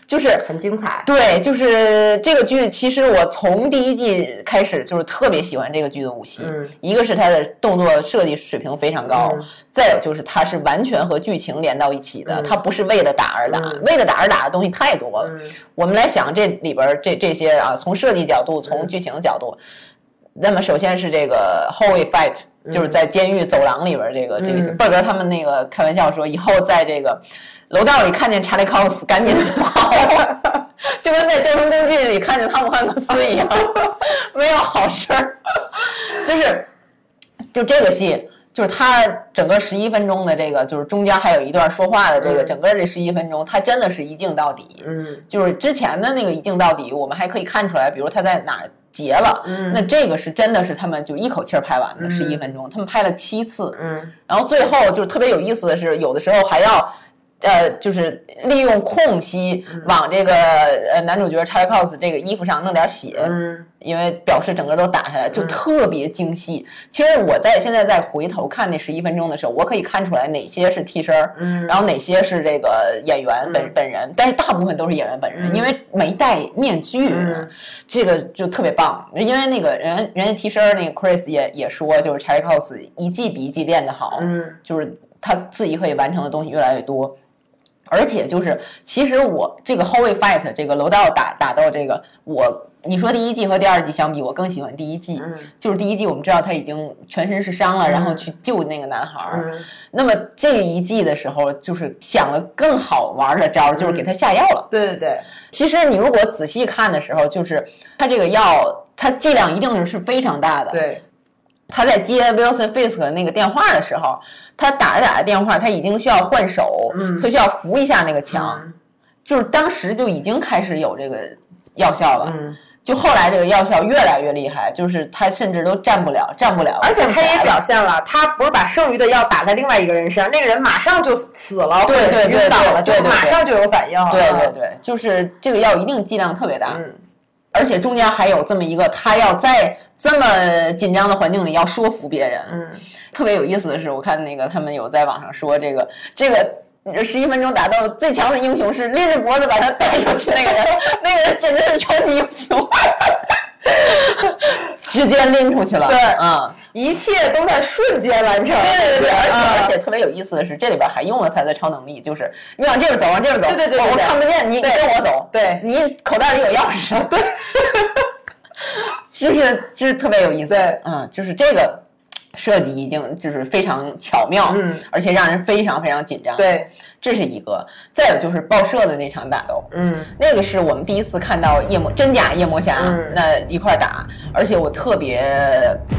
就是很精彩。对，就是这个剧，其实我从第一季开始就是特别喜欢这个剧的武戏。嗯一个是它的动作设计水平非常高，嗯再有就是它是完全和剧情连到一起的，嗯它不是为了打而打，嗯为了打而打的东西太多了。嗯我们来想这里边儿这这些啊，从设计角度，从剧情角度，那么首先是这个 hallway fight，就是在监狱走廊里边儿这个、这个嗯。贝格他们那个开玩笑说，以后在这个楼道里看见查理康斯赶紧跑，就跟在交通工具里看见汤姆汉克斯一样，没有好事儿，就是就这个戏。就是他整个十一分钟的这个，就是中间还有一段说话的这个，嗯。整个这十一分钟，他真的是一镜到底。嗯。就是之前的那个一镜到底，我们还可以看出来，比如他在哪儿结了。嗯那这个是真的是他们就一口气儿拍完的，嗯十一分钟，他们拍了七次。嗯然后最后就是特别有意思的是，有的时候还要，呃，就是利用空隙嗯往这个呃男主角 Charlie Cox 这个衣服上弄点血，嗯因为表示整个都打下来，就嗯特别精细。其实我在现在再回头看那十一分钟的时候，我可以看出来哪些是替身儿。嗯，然后哪些是这个演员本嗯本人，但是大部分都是演员本人，嗯因为没戴面具，嗯这个就特别棒。因为那个人人家替身儿那个 Chris 也也说，就是 Charlie Cox 一季比一季练得好，嗯就是他自己可以完成的东西越来越多。而且就是，其实我这个 hallway fight 这个楼道打打到这个，我你说第一季和第二季相比，我更喜欢第一季。嗯就是第一季我们知道他已经全身是伤了，然后嗯去救那个男孩儿。嗯那么这一季的时候，就是想了更好玩的招儿，就是给他下药了。对对对，其实你如果仔细看的时候，就是他这个药，它剂量一定是非常大的。对，他在接 Wilson Fisk 那个电话的时候，他打着打着电话，他已经需要换手，嗯。他需要扶一下那个墙，嗯。就是当时就已经开始有这个药效了。嗯，就后来这个药效越来越厉害，就是他甚至都站不了，站不了，而且他也表现了，他不是把剩余的药打在另外一个人身上，那个人马上就死了，对或者对对晕倒了，就马上就有反应。对对嗯对，就是这个药一定剂量特别大，嗯。而且中间还有这么一个，他要在这么紧张的环境里要说服别人。嗯特别有意思的是，我看那个他们有在网上说这个这个。十一分钟打斗最强的英雄是拎着脖子把他带出去那个人，那个人简直是超级英雄，直接拎出去了。对嗯，一切都在瞬间完成。对对对，而且啊而且特别有意思的是，这里边还用了他的超能力，就是你往这边走，往这边走，对对对对我我看不见你，你跟我走，对你口袋里有钥匙，对，就是就是特别有意思，嗯，就是这个设计已经就是非常巧妙，嗯，而且让人非常非常紧张，，对，这是一个。再有就是报社的那场打斗，嗯。那个是我们第一次看到夜魔真假夜魔侠嗯。那一块儿打，而且我特别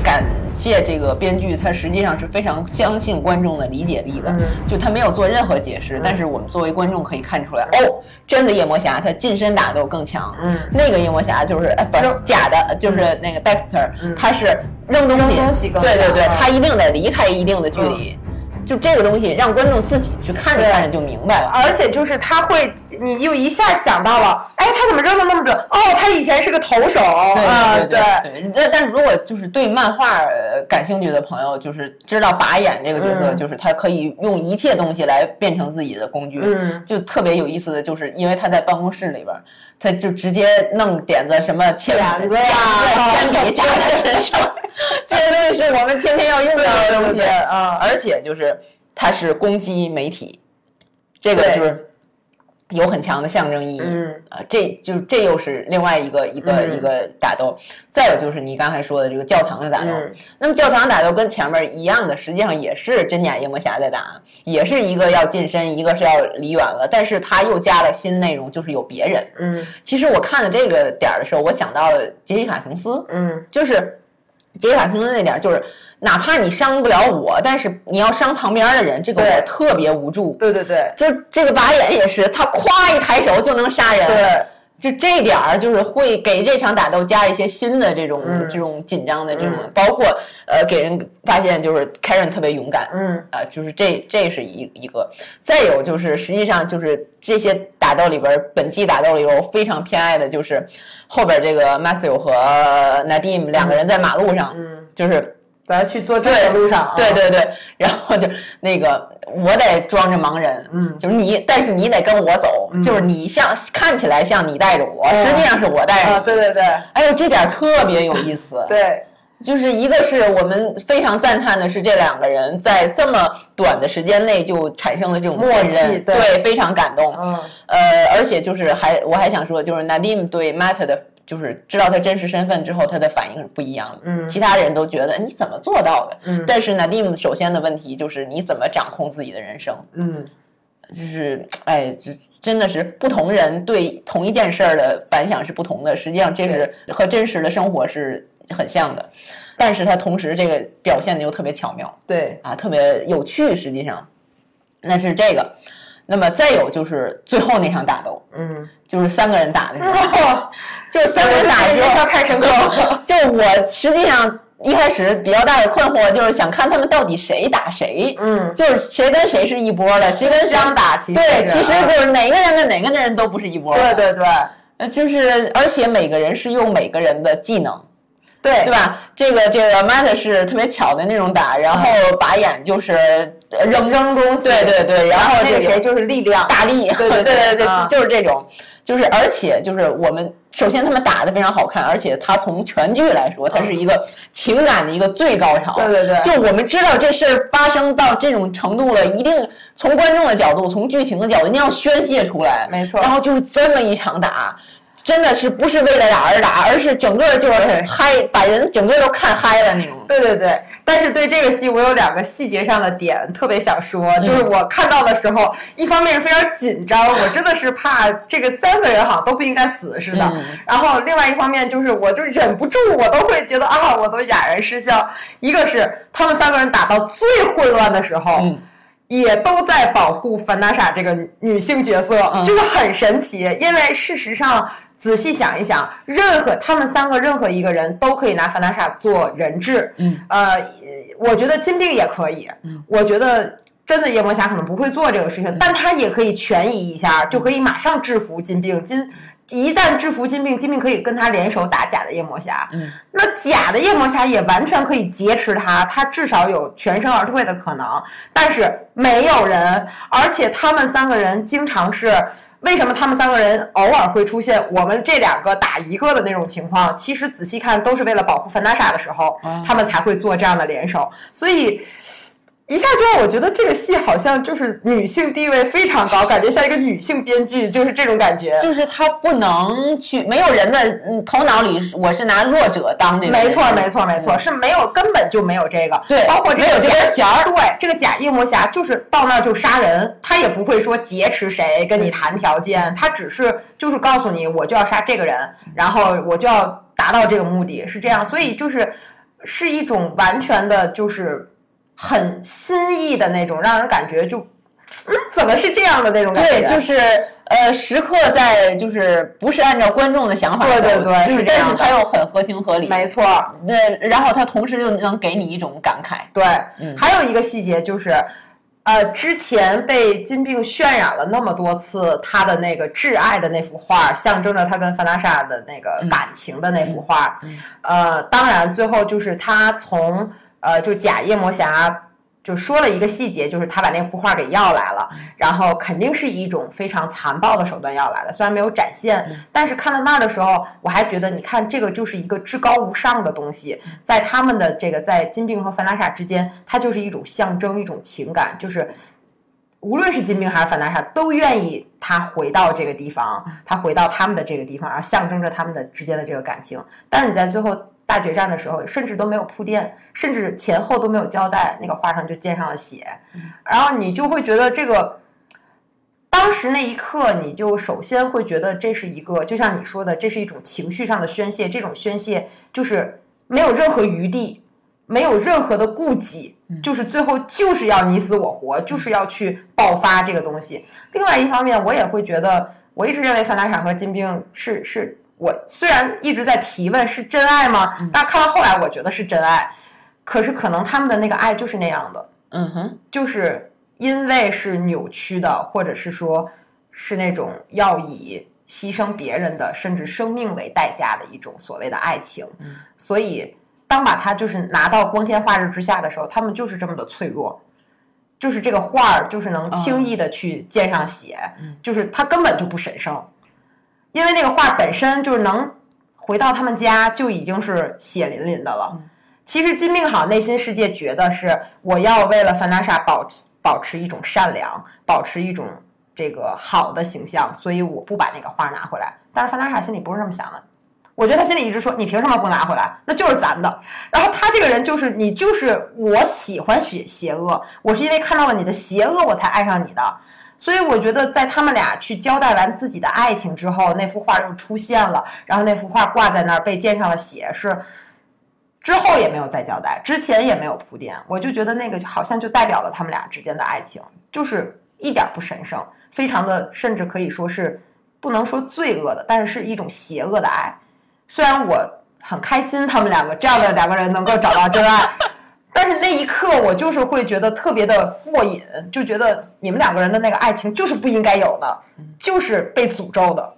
感谢这个编剧，他实际上是非常相信观众的理解力的，嗯。就他没有做任何解释，但是我们作为观众可以看出来，哦，真的夜魔侠他近身打斗更强，嗯。那个夜魔侠就是哎不是扔假的，就是那个 Dexter，、嗯他是扔东西，扔东西对对对，他一定得离开一定的距离。就这个东西，让观众自己去看着对看着就明白了。而且就是他会，你就一下想到了，哎，他怎么扔的那么准？哦，他以前是个投手啊，对对对。但但是如果就是对漫画呃感兴趣的朋友，就是知道拔眼这个角色，嗯就是他可以用一切东西来变成自己的工具，嗯就特别有意思的就是，因为他在办公室里边儿，他就直接弄点子什么钳钳子呀铅笔扎在身上，这些东西是我们天天要用到的东西啊而且就是他是攻击媒体，这个就是有很强的象征意义。嗯啊，这就这又是另外一个一个、嗯一个打斗。再有就是你刚才说的这个教堂的打斗，嗯那么教堂打斗跟前面一样的，实际上也是真假夜魔侠在打，也是一个要近身，一个是要离远了，但是他又加了新内容，就是有别人。嗯其实我看了这个点儿的时候，我想到了杰西卡琼斯，嗯就是杰西卡琼斯那点儿，就是哪怕你伤不了我，但是你要伤旁边的人，这个我特别无助。对对对就这个把眼也是，他咵一抬手就能杀人。对，就这点儿，就是会给这场打斗加一些新的这种、嗯这种紧张的这种，嗯包括呃给人发现就是 Karen 特别勇敢，嗯啊、就是这这是一一个。再有就是实际上就是这些打斗里边儿，本季打斗里边儿我非常偏爱的就是后边这个 Matthew 和 Nadim 两个人在马路上，嗯，就是咱去坐车的路上啊，对对对，然后就那个我得装着盲人，嗯就是你，但是你得跟我走，嗯就是你像看起来像你带着我，嗯实际上是我带着你。啊，对对对哎呦，这点特别有意思。，对，就是一个是我们非常赞叹的是这两个人在这么短的时间内就产生了这种默契对对，非常感动。嗯呃，而且就是还我还想说，就是 Nadim 对 Matt 的，就是知道他真实身份之后，他的反应是不一样的。嗯其他人都觉得你怎么做到的？嗯但是 Nadim 首先的问题就是你怎么掌控自己的人生？嗯就是哎，这真的是不同人对同一件事儿的反响是不同的。实际上，这是和真实的生活是很像的，但是他同时这个表现的又特别巧妙对，啊，特别有趣。实际上，那是这个。那么再有就是最后那场打斗，嗯，就是三个人打的时候，就是三个人打的时候太深刻了。就是我实际上一开始比较大的困惑就是想看他们到底谁打谁，嗯，就是谁跟谁是一波的，谁跟谁相打，其实对，其实就是哪个人跟哪个人都不是一波。对对对，呃，就是而且每个人是用每个人的技能。对对吧？这个这个 Matt 是特别巧的那种打，然后把眼就是扔扔东西，对对对，然后那个谁就是力量大力，对对对 对，就是这种，就是而且就是我们首先他们打的非常好看，而且他从全剧来说，它是一个情感的一个最高潮。对对对，就我们知道这事儿发生到这种程度了，一定从观众的角度，从剧情的角度，一定要宣泄出来。没错。然后就是这么一场打。真的是不是为了打而打，而是整个就是嗨，把人整个都看嗨了那种。对对对，但是对这个戏我有两个细节上的点特别想说，就是我看到的时候，一方面是非常紧张，我真的是怕这个三个人好像都不应该死似的。然后另外一方面就是，我就忍不住，我都会觉得啊，我都哑然失笑。一个是他们三个人打到最混乱的时候，也都在保护凡娜莎这个女性角色，就是很神奇，因为事实上。仔细想一想，任何他们三个任何一个人都可以拿凡达莎做人质。嗯，呃，我觉得金并也可以。嗯，我觉得真的夜魔侠可能不会做这个事情，但他也可以权宜一下，就可以马上制服金并。金一旦制服金并，金并可以跟他联手打假的夜魔侠。嗯，那假的夜魔侠也完全可以劫持他，他至少有全身而退的可能。但是没有人，而且他们三个人经常是。为什么他们三个人偶尔会出现我们这两个打一个的那种情况？其实仔细看都是为了保护芬达莎的时候，他们才会做这样的联手。所以一下就让我觉得这个戏好像就是女性地位非常高，感觉像一个女性编剧，就是这种感觉。就是她不能去，没有人的头脑里，我是拿弱者当那个。没错，没错，没错，是没有，根本就没有这个。对，包括这个根弦儿。对，这个假夜魔侠就是到那儿就杀人，他也不会说劫持谁，跟你谈条件，他只是就是告诉你，我就要杀这个人，然后我就要达到这个目的，是这样。所以就是是一种完全的，就是。很新意的那种，让人感觉就，嗯，怎么是这样的那种感觉？对，就是呃，时刻在就是不是按照观众的想法对对对，是这样但是他又很合情合理，没错。那然后他同时又能给你一种感慨。对，还有一个细节就是，呃，之前被金并渲染了那么多次他的那个挚爱的那幅画，象征着他跟范大莎的那个感情的那幅画，呃，当然最后就是他从。呃，就假夜魔侠就说了一个细节，就是他把那幅画给要来了，然后肯定是以一种非常残暴的手段要来的，虽然没有展现，但是看到那儿的时候，我还觉得，你看这个就是一个至高无上的东西，在他们的这个在金并和范达莎之间，它就是一种象征，一种情感，就是无论是金并还是范达莎，都愿意他回到这个地方，他回到他们的这个地方，然后象征着他们的之间的这个感情。但是你在最后。大决战的时候，甚至都没有铺垫，甚至前后都没有交代，那个画上就溅上了血，然后你就会觉得这个，当时那一刻，你就首先会觉得这是一个，就像你说的，这是一种情绪上的宣泄，这种宣泄就是没有任何余地，没有任何的顾忌，就是最后就是要你死我活，就是要去爆发这个东西。另外一方面，我也会觉得，我一直认为范达场和金兵是是。我虽然一直在提问是真爱吗？但看到后来，我觉得是真爱。可是可能他们的那个爱就是那样的，嗯哼，就是因为是扭曲的，或者是说，是那种要以牺牲别人的，甚至生命为代价的一种所谓的爱情。所以当把它就是拿到光天化日之下的时候，他们就是这么的脆弱，就是这个画儿就是能轻易的去溅上血，就是它根本就不神圣。因为那个画本身就是能回到他们家就已经是血淋淋的了。其实金命好内心世界觉得是我要为了范娜莎保保持一种善良，保持一种这个好的形象，所以我不把那个画拿回来。但是范娜莎心里不是这么想的，我觉得他心里一直说你凭什么不拿回来？那就是咱的。然后他这个人就是你就是我喜欢邪邪恶，我是因为看到了你的邪恶我才爱上你的。所以我觉得，在他们俩去交代完自己的爱情之后，那幅画又出现了，然后那幅画挂在那儿被溅上了血，是之后也没有再交代，之前也没有铺垫，我就觉得那个好像就代表了他们俩之间的爱情，就是一点不神圣，非常的甚至可以说是不能说罪恶的，但是是一种邪恶的爱。虽然我很开心他们两个这样的两个人能够找到真爱，但是那一刻我就是会觉得特别的过瘾，就觉得你们两个人的那个爱情就是不应该有的，就是被诅咒的。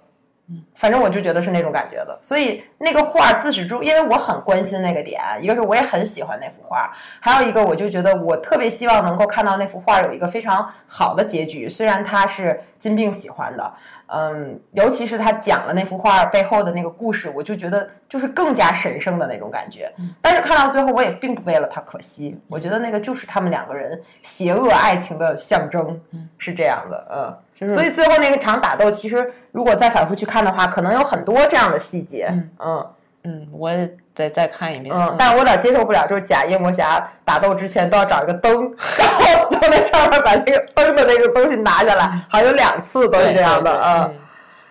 反正我就觉得是那种感觉的，所以那个画自始至终，因为我很关心那个点，一个是我也很喜欢那幅画，还有一个我就觉得我特别希望能够看到那幅画有一个非常好的结局，虽然他是金并喜欢的。嗯，尤其是他讲了那幅画背后的那个故事，我就觉得就是更加神圣的那种感觉。但是看到最后，我也并不为了他可惜，我觉得那个就是他们两个人邪恶爱情的象征，是这样的。嗯，所以最后那个场打斗，其实如果再反复去看的话，可能有很多这样的细节。嗯嗯，我。得再看一遍，嗯，但是我有点接受不了，就是假夜魔侠打斗之前都要找一个灯，然后坐在上面把那个灯的那个东西拿下来，好像有两次都是这样的，嗯，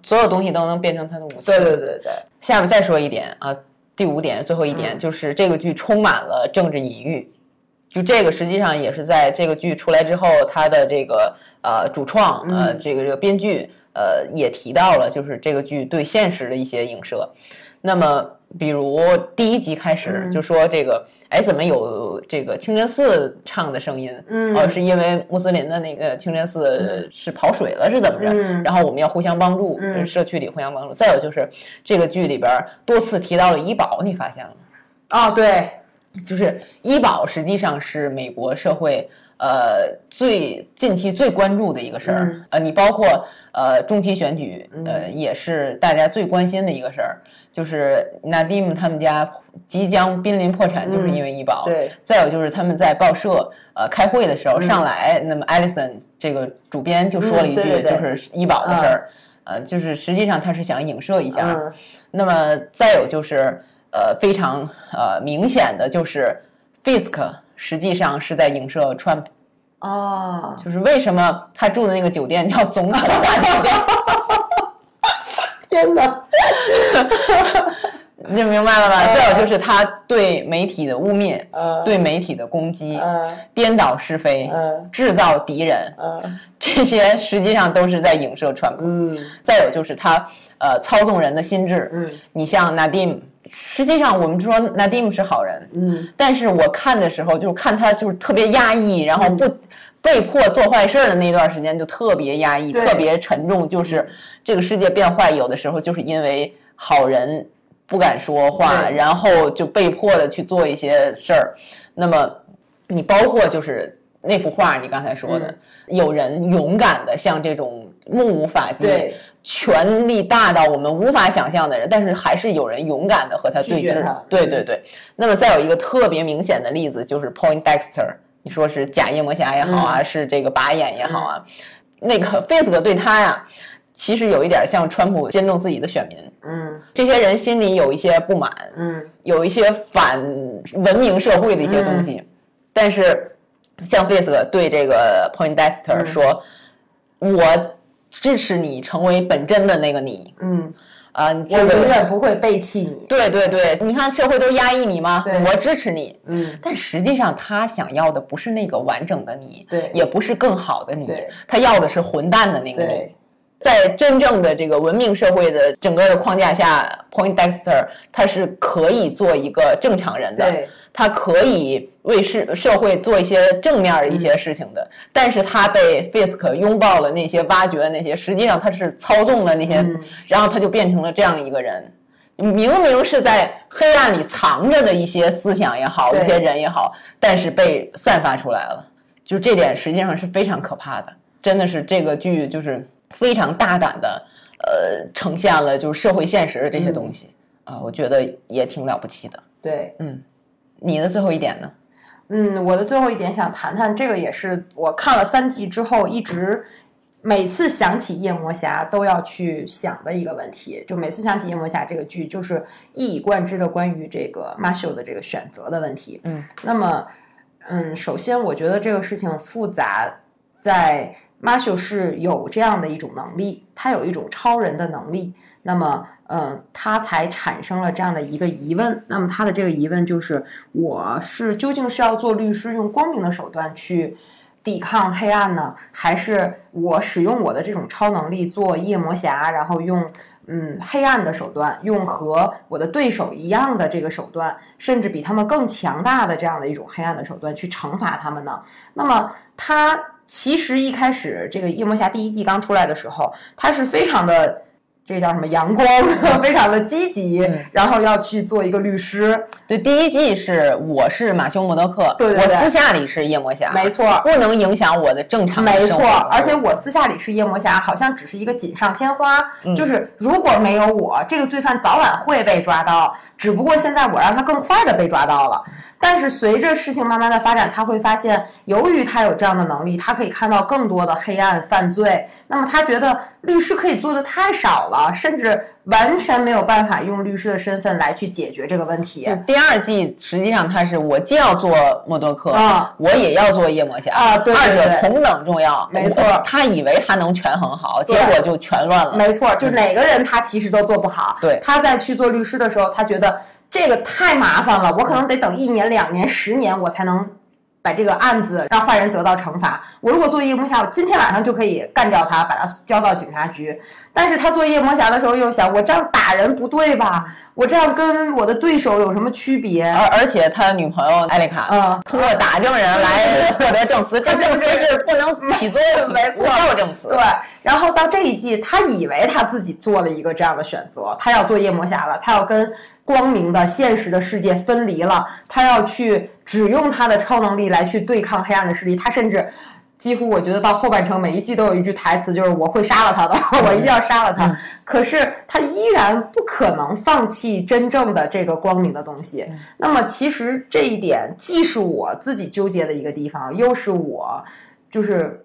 所有东西都能变成他的武器。对对对对。下面再说一点啊，第五点，最后一点就是这个剧充满了政治隐喻，就这个实际上也是在这个剧出来之后，他的这个呃主创呃这个这个编剧呃也提到了，就是这个剧对现实的一些影射，那么。比如第一集开始就说这个，哎，怎么有这个清真寺唱的声音？嗯，哦，是因为穆斯林的那个清真寺是跑水了，是怎么着？然后我们要互相帮助，社区里互相帮助。再有就是这个剧里边多次提到了医保，你发现了吗？哦，对，就是医保实际上是美国社会。呃，最近期最关注的一个事儿，呃，你包括呃中期选举，呃，也是大家最关心的一个事儿，就是 Nadim 他们家即将濒临破产，就是因为医保。对。再有就是他们在报社呃开会的时候上来，那么 Alison 这个主编就说了一句，就是医保的事儿，呃，就是实际上他是想影射一下。那么再有就是呃非常呃明显的就是 Fisk。实际上是在影射川普，哦，就是为什么他住的那个酒店叫总统大酒店？天哪，你明白了吧？再有就是他对媒体的污蔑，对媒体的攻击，颠倒是非，制造敌人，这些实际上都是在影射川普。嗯，再有就是他呃操纵人的心智，嗯，你像 Nadim。实际上，我们说 Nadim 是好人，嗯，但是我看的时候，就是看他就是特别压抑，然后不被迫做坏事的那段时间就特别压抑，特别沉重。就是这个世界变坏，有的时候就是因为好人不敢说话，然后就被迫的去做一些事儿。那么，你包括就是那幅画，你刚才说的，有人勇敢的像这种目无法纪。权力大到我们无法想象的人，但是还是有人勇敢的和他对峙。对对对。那么再有一个特别明显的例子，就是 Point Dexter，你说是假夜魔侠也好啊，是这个拔眼也好啊，那个贝斯克对他呀，其实有一点像川普监动自己的选民。嗯。这些人心里有一些不满，嗯，有一些反文明社会的一些东西，但是像贝斯克对这个 Point Dexter 说，我。支持你成为本真的那个你，嗯，啊，我永远不会背弃你。对对对，你看社会都压抑你吗？我支持你，嗯。但实际上他想要的不是那个完整的你，对，也不是更好的你，他要的是混蛋的那个你。在真正的这个文明社会的整个的框架下，Point Dexter 他是可以做一个正常人的，他可以为社社会做一些正面的一些事情的。但是他被 Fisk 拥抱了那些挖掘的那些，实际上他是操纵了那些，然后他就变成了这样一个人。明明是在黑暗里藏着的一些思想也好，一些人也好，但是被散发出来了。就这点实际上是非常可怕的，真的是这个剧就是。非常大胆的，呃，呈现了就是社会现实的这些东西啊，我觉得也挺了不起的。对，嗯，你的最后一点呢？嗯，我的最后一点想谈谈，这个也是我看了三季之后，一直每次想起夜魔侠都要去想的一个问题。就每次想起夜魔侠这个剧，就是一以贯之的关于这个马修的这个选择的问题。嗯，那么，嗯，首先我觉得这个事情复杂在。马修是有这样的一种能力，他有一种超人的能力，那么，嗯，他才产生了这样的一个疑问。那么他的这个疑问就是：我是究竟是要做律师，用光明的手段去抵抗黑暗呢，还是我使用我的这种超能力做夜魔侠，然后用嗯黑暗的手段，用和我的对手一样的这个手段，甚至比他们更强大的这样的一种黑暗的手段去惩罚他们呢？那么他其实一开始这个夜魔侠第一季刚出来的时候，他是非常的。这叫什么阳光，非常的积极，然后要去做一个律师。对，第一季是我是马修·默多克，对对对，我私下里是夜魔侠，没错，不能影响我的正常没错，而且我私下里是夜魔侠，好像只是一个锦上添花，就是如果没有我，这个罪犯早晚会被抓到，只不过现在我让他更快的被抓到了。但是随着事情慢慢的发展，他会发现，由于他有这样的能力，他可以看到更多的黑暗犯罪。那么他觉得律师可以做的太少了，甚至完全没有办法用律师的身份来去解决这个问题。第二季实际上他是我既要做默多克啊，我也要做夜魔侠啊，对二者同等重要。没错，他以为他能权衡好，结果就全乱了。没错，就哪个人他其实都做不好。对，他在去做律师的时候，他觉得。这个太麻烦了，我可能得等一年、两年、十年，我才能把这个案子让坏人得到惩罚。我如果做夜魔侠，我今天晚上就可以干掉他，把他交到警察局。但是他做夜魔侠的时候又想，我这样打人不对吧？我这样跟我的对手有什么区别？而而且他女朋友艾丽卡，嗯，通过打证人来获得证词，这 证词是不能起作用，没错，没有证词。对。然后到这一季，他以为他自己做了一个这样的选择，他要做夜魔侠了，他要跟。光明的现实的世界分离了，他要去只用他的超能力来去对抗黑暗的势力。他甚至几乎，我觉得到后半程每一季都有一句台词，就是我会杀了他的，我一定要杀了他。可是他依然不可能放弃真正的这个光明的东西。那么其实这一点既是我自己纠结的一个地方，又是我就是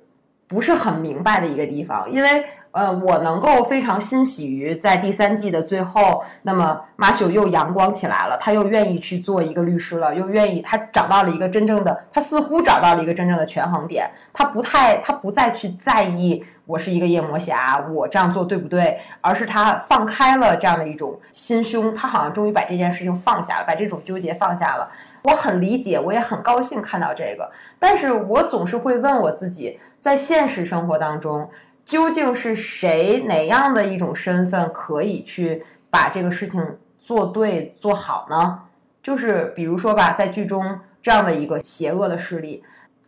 不是很明白的一个地方，因为。呃，我能够非常欣喜于在第三季的最后，那么马修又阳光起来了，他又愿意去做一个律师了，又愿意他找到了一个真正的，他似乎找到了一个真正的权衡点，他不太，他不再去在意我是一个夜魔侠，我这样做对不对，而是他放开了这样的一种心胸，他好像终于把这件事情放下了，把这种纠结放下了。我很理解，我也很高兴看到这个，但是我总是会问我自己，在现实生活当中。究竟是谁哪样的一种身份可以去把这个事情做对做好呢？就是比如说吧，在剧中这样的一个邪恶的势力，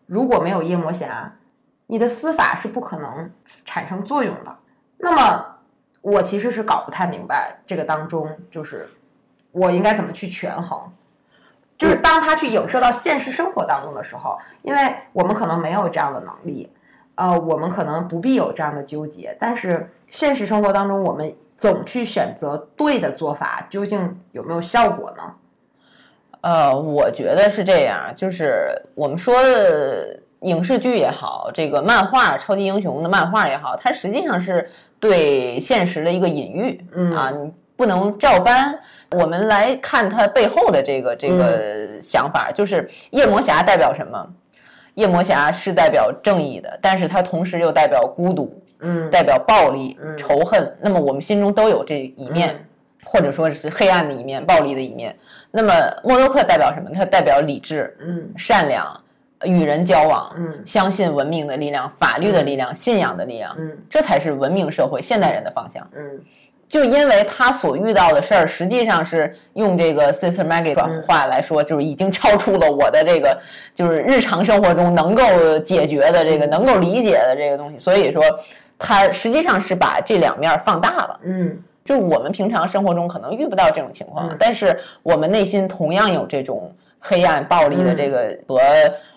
如果没有夜魔侠，你的司法是不可能产生作用的。那么我其实是搞不太明白这个当中，就是我应该怎么去权衡。就是当他去影射到现实生活当中的时候，因为我们可能没有这样的能力。呃，我们可能不必有这样的纠结，但是现实生活当中，我们总去选择对的做法，究竟有没有效果呢？呃，我觉得是这样，就是我们说的影视剧也好，这个漫画超级英雄的漫画也好，它实际上是对现实的一个隐喻，嗯啊，你不能照搬。我们来看它背后的这个这个想法，就是夜魔侠代表什么？夜魔侠是代表正义的，但是他同时又代表孤独，嗯，代表暴力、仇恨。那么我们心中都有这一面，或者说是黑暗的一面、暴力的一面。那么莫多克代表什么？他代表理智，嗯，善良，与人交往，嗯，相信文明的力量、法律的力量、信仰的力量，嗯，这才是文明社会现代人的方向，嗯。就因为他所遇到的事儿，实际上是用这个 Sister Maggie 转话来说，就是已经超出了我的这个，就是日常生活中能够解决的这个、能够理解的这个东西。所以说，他实际上是把这两面放大了。嗯，就是我们平常生活中可能遇不到这种情况，但是我们内心同样有这种黑暗、暴力的这个和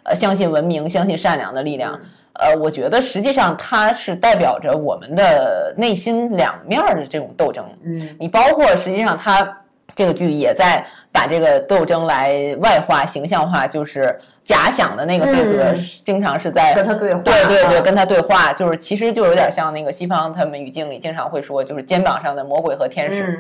呃相信文明、相信善良的力量。呃，我觉得实际上它是代表着我们的内心两面的这种斗争。嗯，你包括实际上它这个剧也在把这个斗争来外化、形象化，就是假想的那个贝泽经常是在跟他对话，对对对，跟他对话，就是其实就有点像那个西方他们语境里经常会说，就是肩膀上的魔鬼和天使。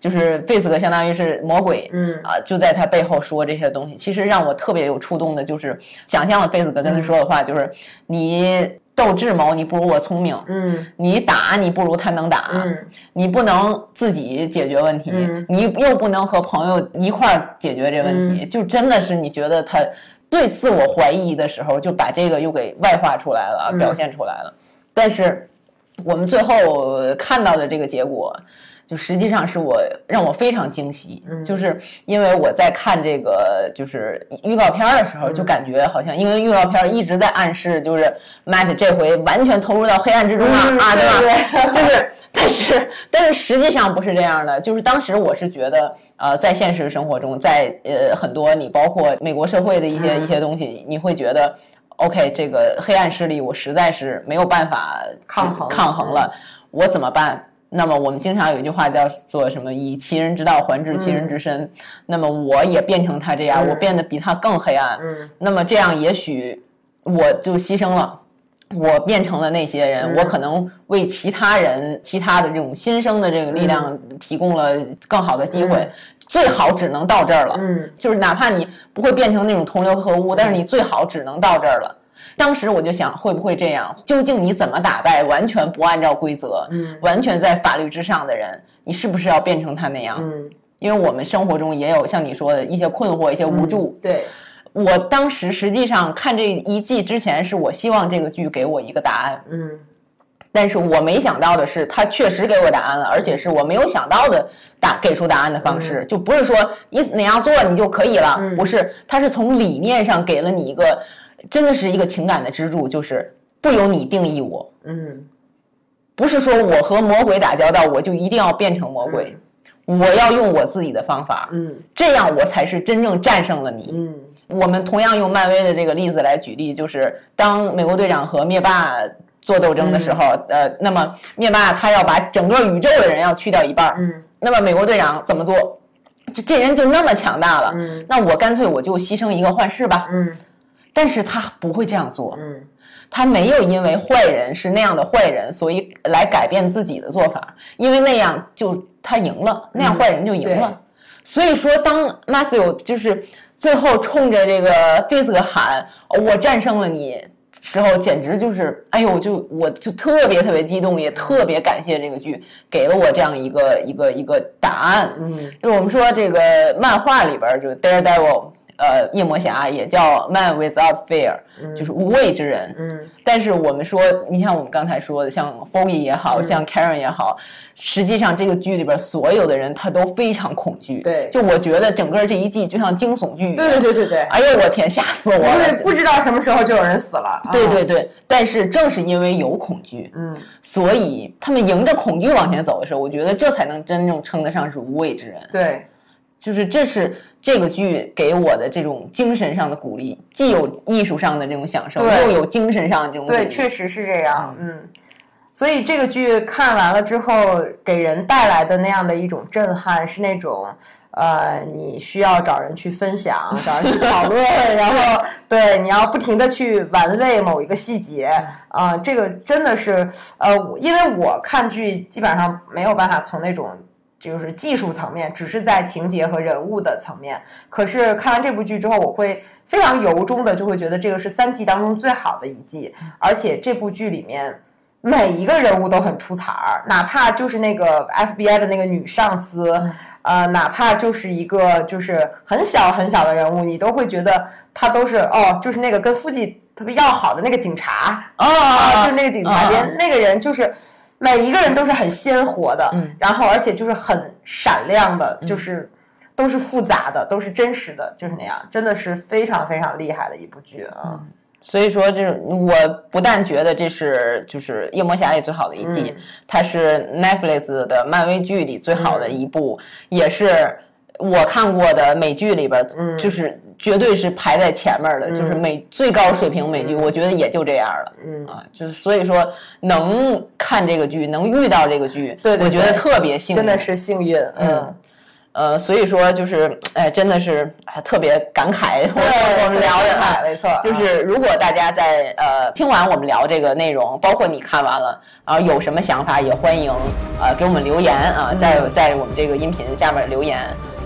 就是贝斯哥相当于是魔鬼，嗯。啊，就在他背后说这些东西。其实让我特别有触动的，就是想象了贝斯哥跟他说的话，就是你斗智谋，你不如我聪明，嗯，你打你不如他能打，嗯，你不能自己解决问题，嗯，你又不能和朋友一块儿解决这问题，就真的是你觉得他最自我怀疑的时候，就把这个又给外化出来了，表现出来了。但是我们最后看到的这个结果。就实际上是我让我非常惊喜，就是因为我在看这个就是预告片的时候，就感觉好像因为预告片一直在暗示，就是 Matt 这回完全投入到黑暗之中了啊，对吧？就是，但是但是实际上不是这样的，就是当时我是觉得，呃，在现实生活中，在呃很多你包括美国社会的一些一些东西，你会觉得，OK，这个黑暗势力我实在是没有办法抗衡抗衡了，我怎么办？那么我们经常有一句话叫做什么？以其人之道还治其人之身。那么我也变成他这样，我变得比他更黑暗。那么这样也许我就牺牲了，我变成了那些人，我可能为其他人、其他的这种新生的这个力量提供了更好的机会。最好只能到这儿了。嗯，就是哪怕你不会变成那种同流合污，但是你最好只能到这儿了。当时我就想，会不会这样？究竟你怎么打败完全不按照规则、嗯，完全在法律之上的人？你是不是要变成他那样？嗯，因为我们生活中也有像你说的一些困惑、一些无助。对，我当时实际上看这一季之前，是我希望这个剧给我一个答案。嗯，但是我没想到的是，他确实给我答案了，而且是我没有想到的答给出答案的方式，就不是说你哪样做你就可以了，不是，他是从理念上给了你一个。真的是一个情感的支柱，就是不由你定义我，嗯，不是说我和魔鬼打交道，我就一定要变成魔鬼，我要用我自己的方法，嗯，这样我才是真正战胜了你，嗯。我们同样用漫威的这个例子来举例，就是当美国队长和灭霸做斗争的时候，呃，那么灭霸他要把整个宇宙的人要去掉一半，嗯，那么美国队长怎么做？就这人就那么强大了，嗯，那我干脆我就牺牲一个幻视吧，嗯。但是他不会这样做，嗯，他没有因为坏人是那样的坏人，所以来改变自己的做法，因为那样就他赢了，那样坏人就赢了。所以说，当 Matthew 就是最后冲着这个 Fisk 喊“我战胜了你”时候，简直就是，哎呦，就我就特别特别激动，也特别感谢这个剧给了我这样一个一个一个答案。嗯，就我们说这个漫画里边就 Daredevil。呃，夜魔侠也叫 Man Without Fear，就是无畏之人。嗯，但是我们说，你像我们刚才说的，像 Foggy 也好像 Karen 也好，实际上这个剧里边所有的人他都非常恐惧。对，就我觉得整个这一季就像惊悚剧。对对对对对。哎呦我天，吓死我了！因为不知道什么时候就有人死了。对对对，但是正是因为有恐惧，嗯，所以他们迎着恐惧往前走的时候，我觉得这才能真正称得上是无畏之人。对。就是这是这个剧给我的这种精神上的鼓励，既有艺术上的这种享受，又有精神上的这种对，确实是这样，嗯。所以这个剧看完了之后，给人带来的那样的一种震撼，是那种呃，你需要找人去分享，找人去 讨论，然后对你要不停的去玩味某一个细节啊，这个真的是呃，因为我看剧基本上没有办法从那种。就是技术层面，只是在情节和人物的层面。可是看完这部剧之后，我会非常由衷的就会觉得这个是三季当中最好的一季。而且这部剧里面每一个人物都很出彩儿，哪怕就是那个 FBI 的那个女上司，呃，哪怕就是一个就是很小很小的人物，你都会觉得他都是哦，就是那个跟夫妻特别要好的那个警察啊，就是那个警察，连那个人就是。每一个人都是很鲜活的，嗯，然后而且就是很闪亮的，就是都是复杂的，都是真实的，就是那样，真的是非常非常厉害的一部剧啊。所以说，就是我不但觉得这是就是夜魔侠里最好的一季，它是 Netflix 的漫威剧里最好的一部，也是我看过的美剧里边，就是。绝对是排在前面的，就是美最高水平美剧，我觉得也就这样了。嗯啊，就是所以说能看这个剧，能遇到这个剧，对，我觉得特别幸运，真的是幸运。嗯，呃，所以说就是哎，真的是特别感慨。我 我们聊的，没错，就是如果大家在呃听完我们聊这个内容，包括你看完了，然后有什么想法，也欢迎呃给我们留言啊，在在我们这个音频下面留言。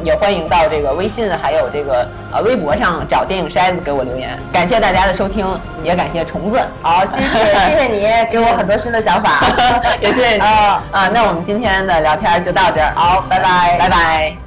也欢迎到这个微信还有这个呃微博上找电影筛子给我留言，感谢大家的收听，也感谢虫子，好，谢谢 谢谢你给我很多新的想法，也谢谢你啊啊，那我们今天的聊天就到这儿，好，拜拜拜拜。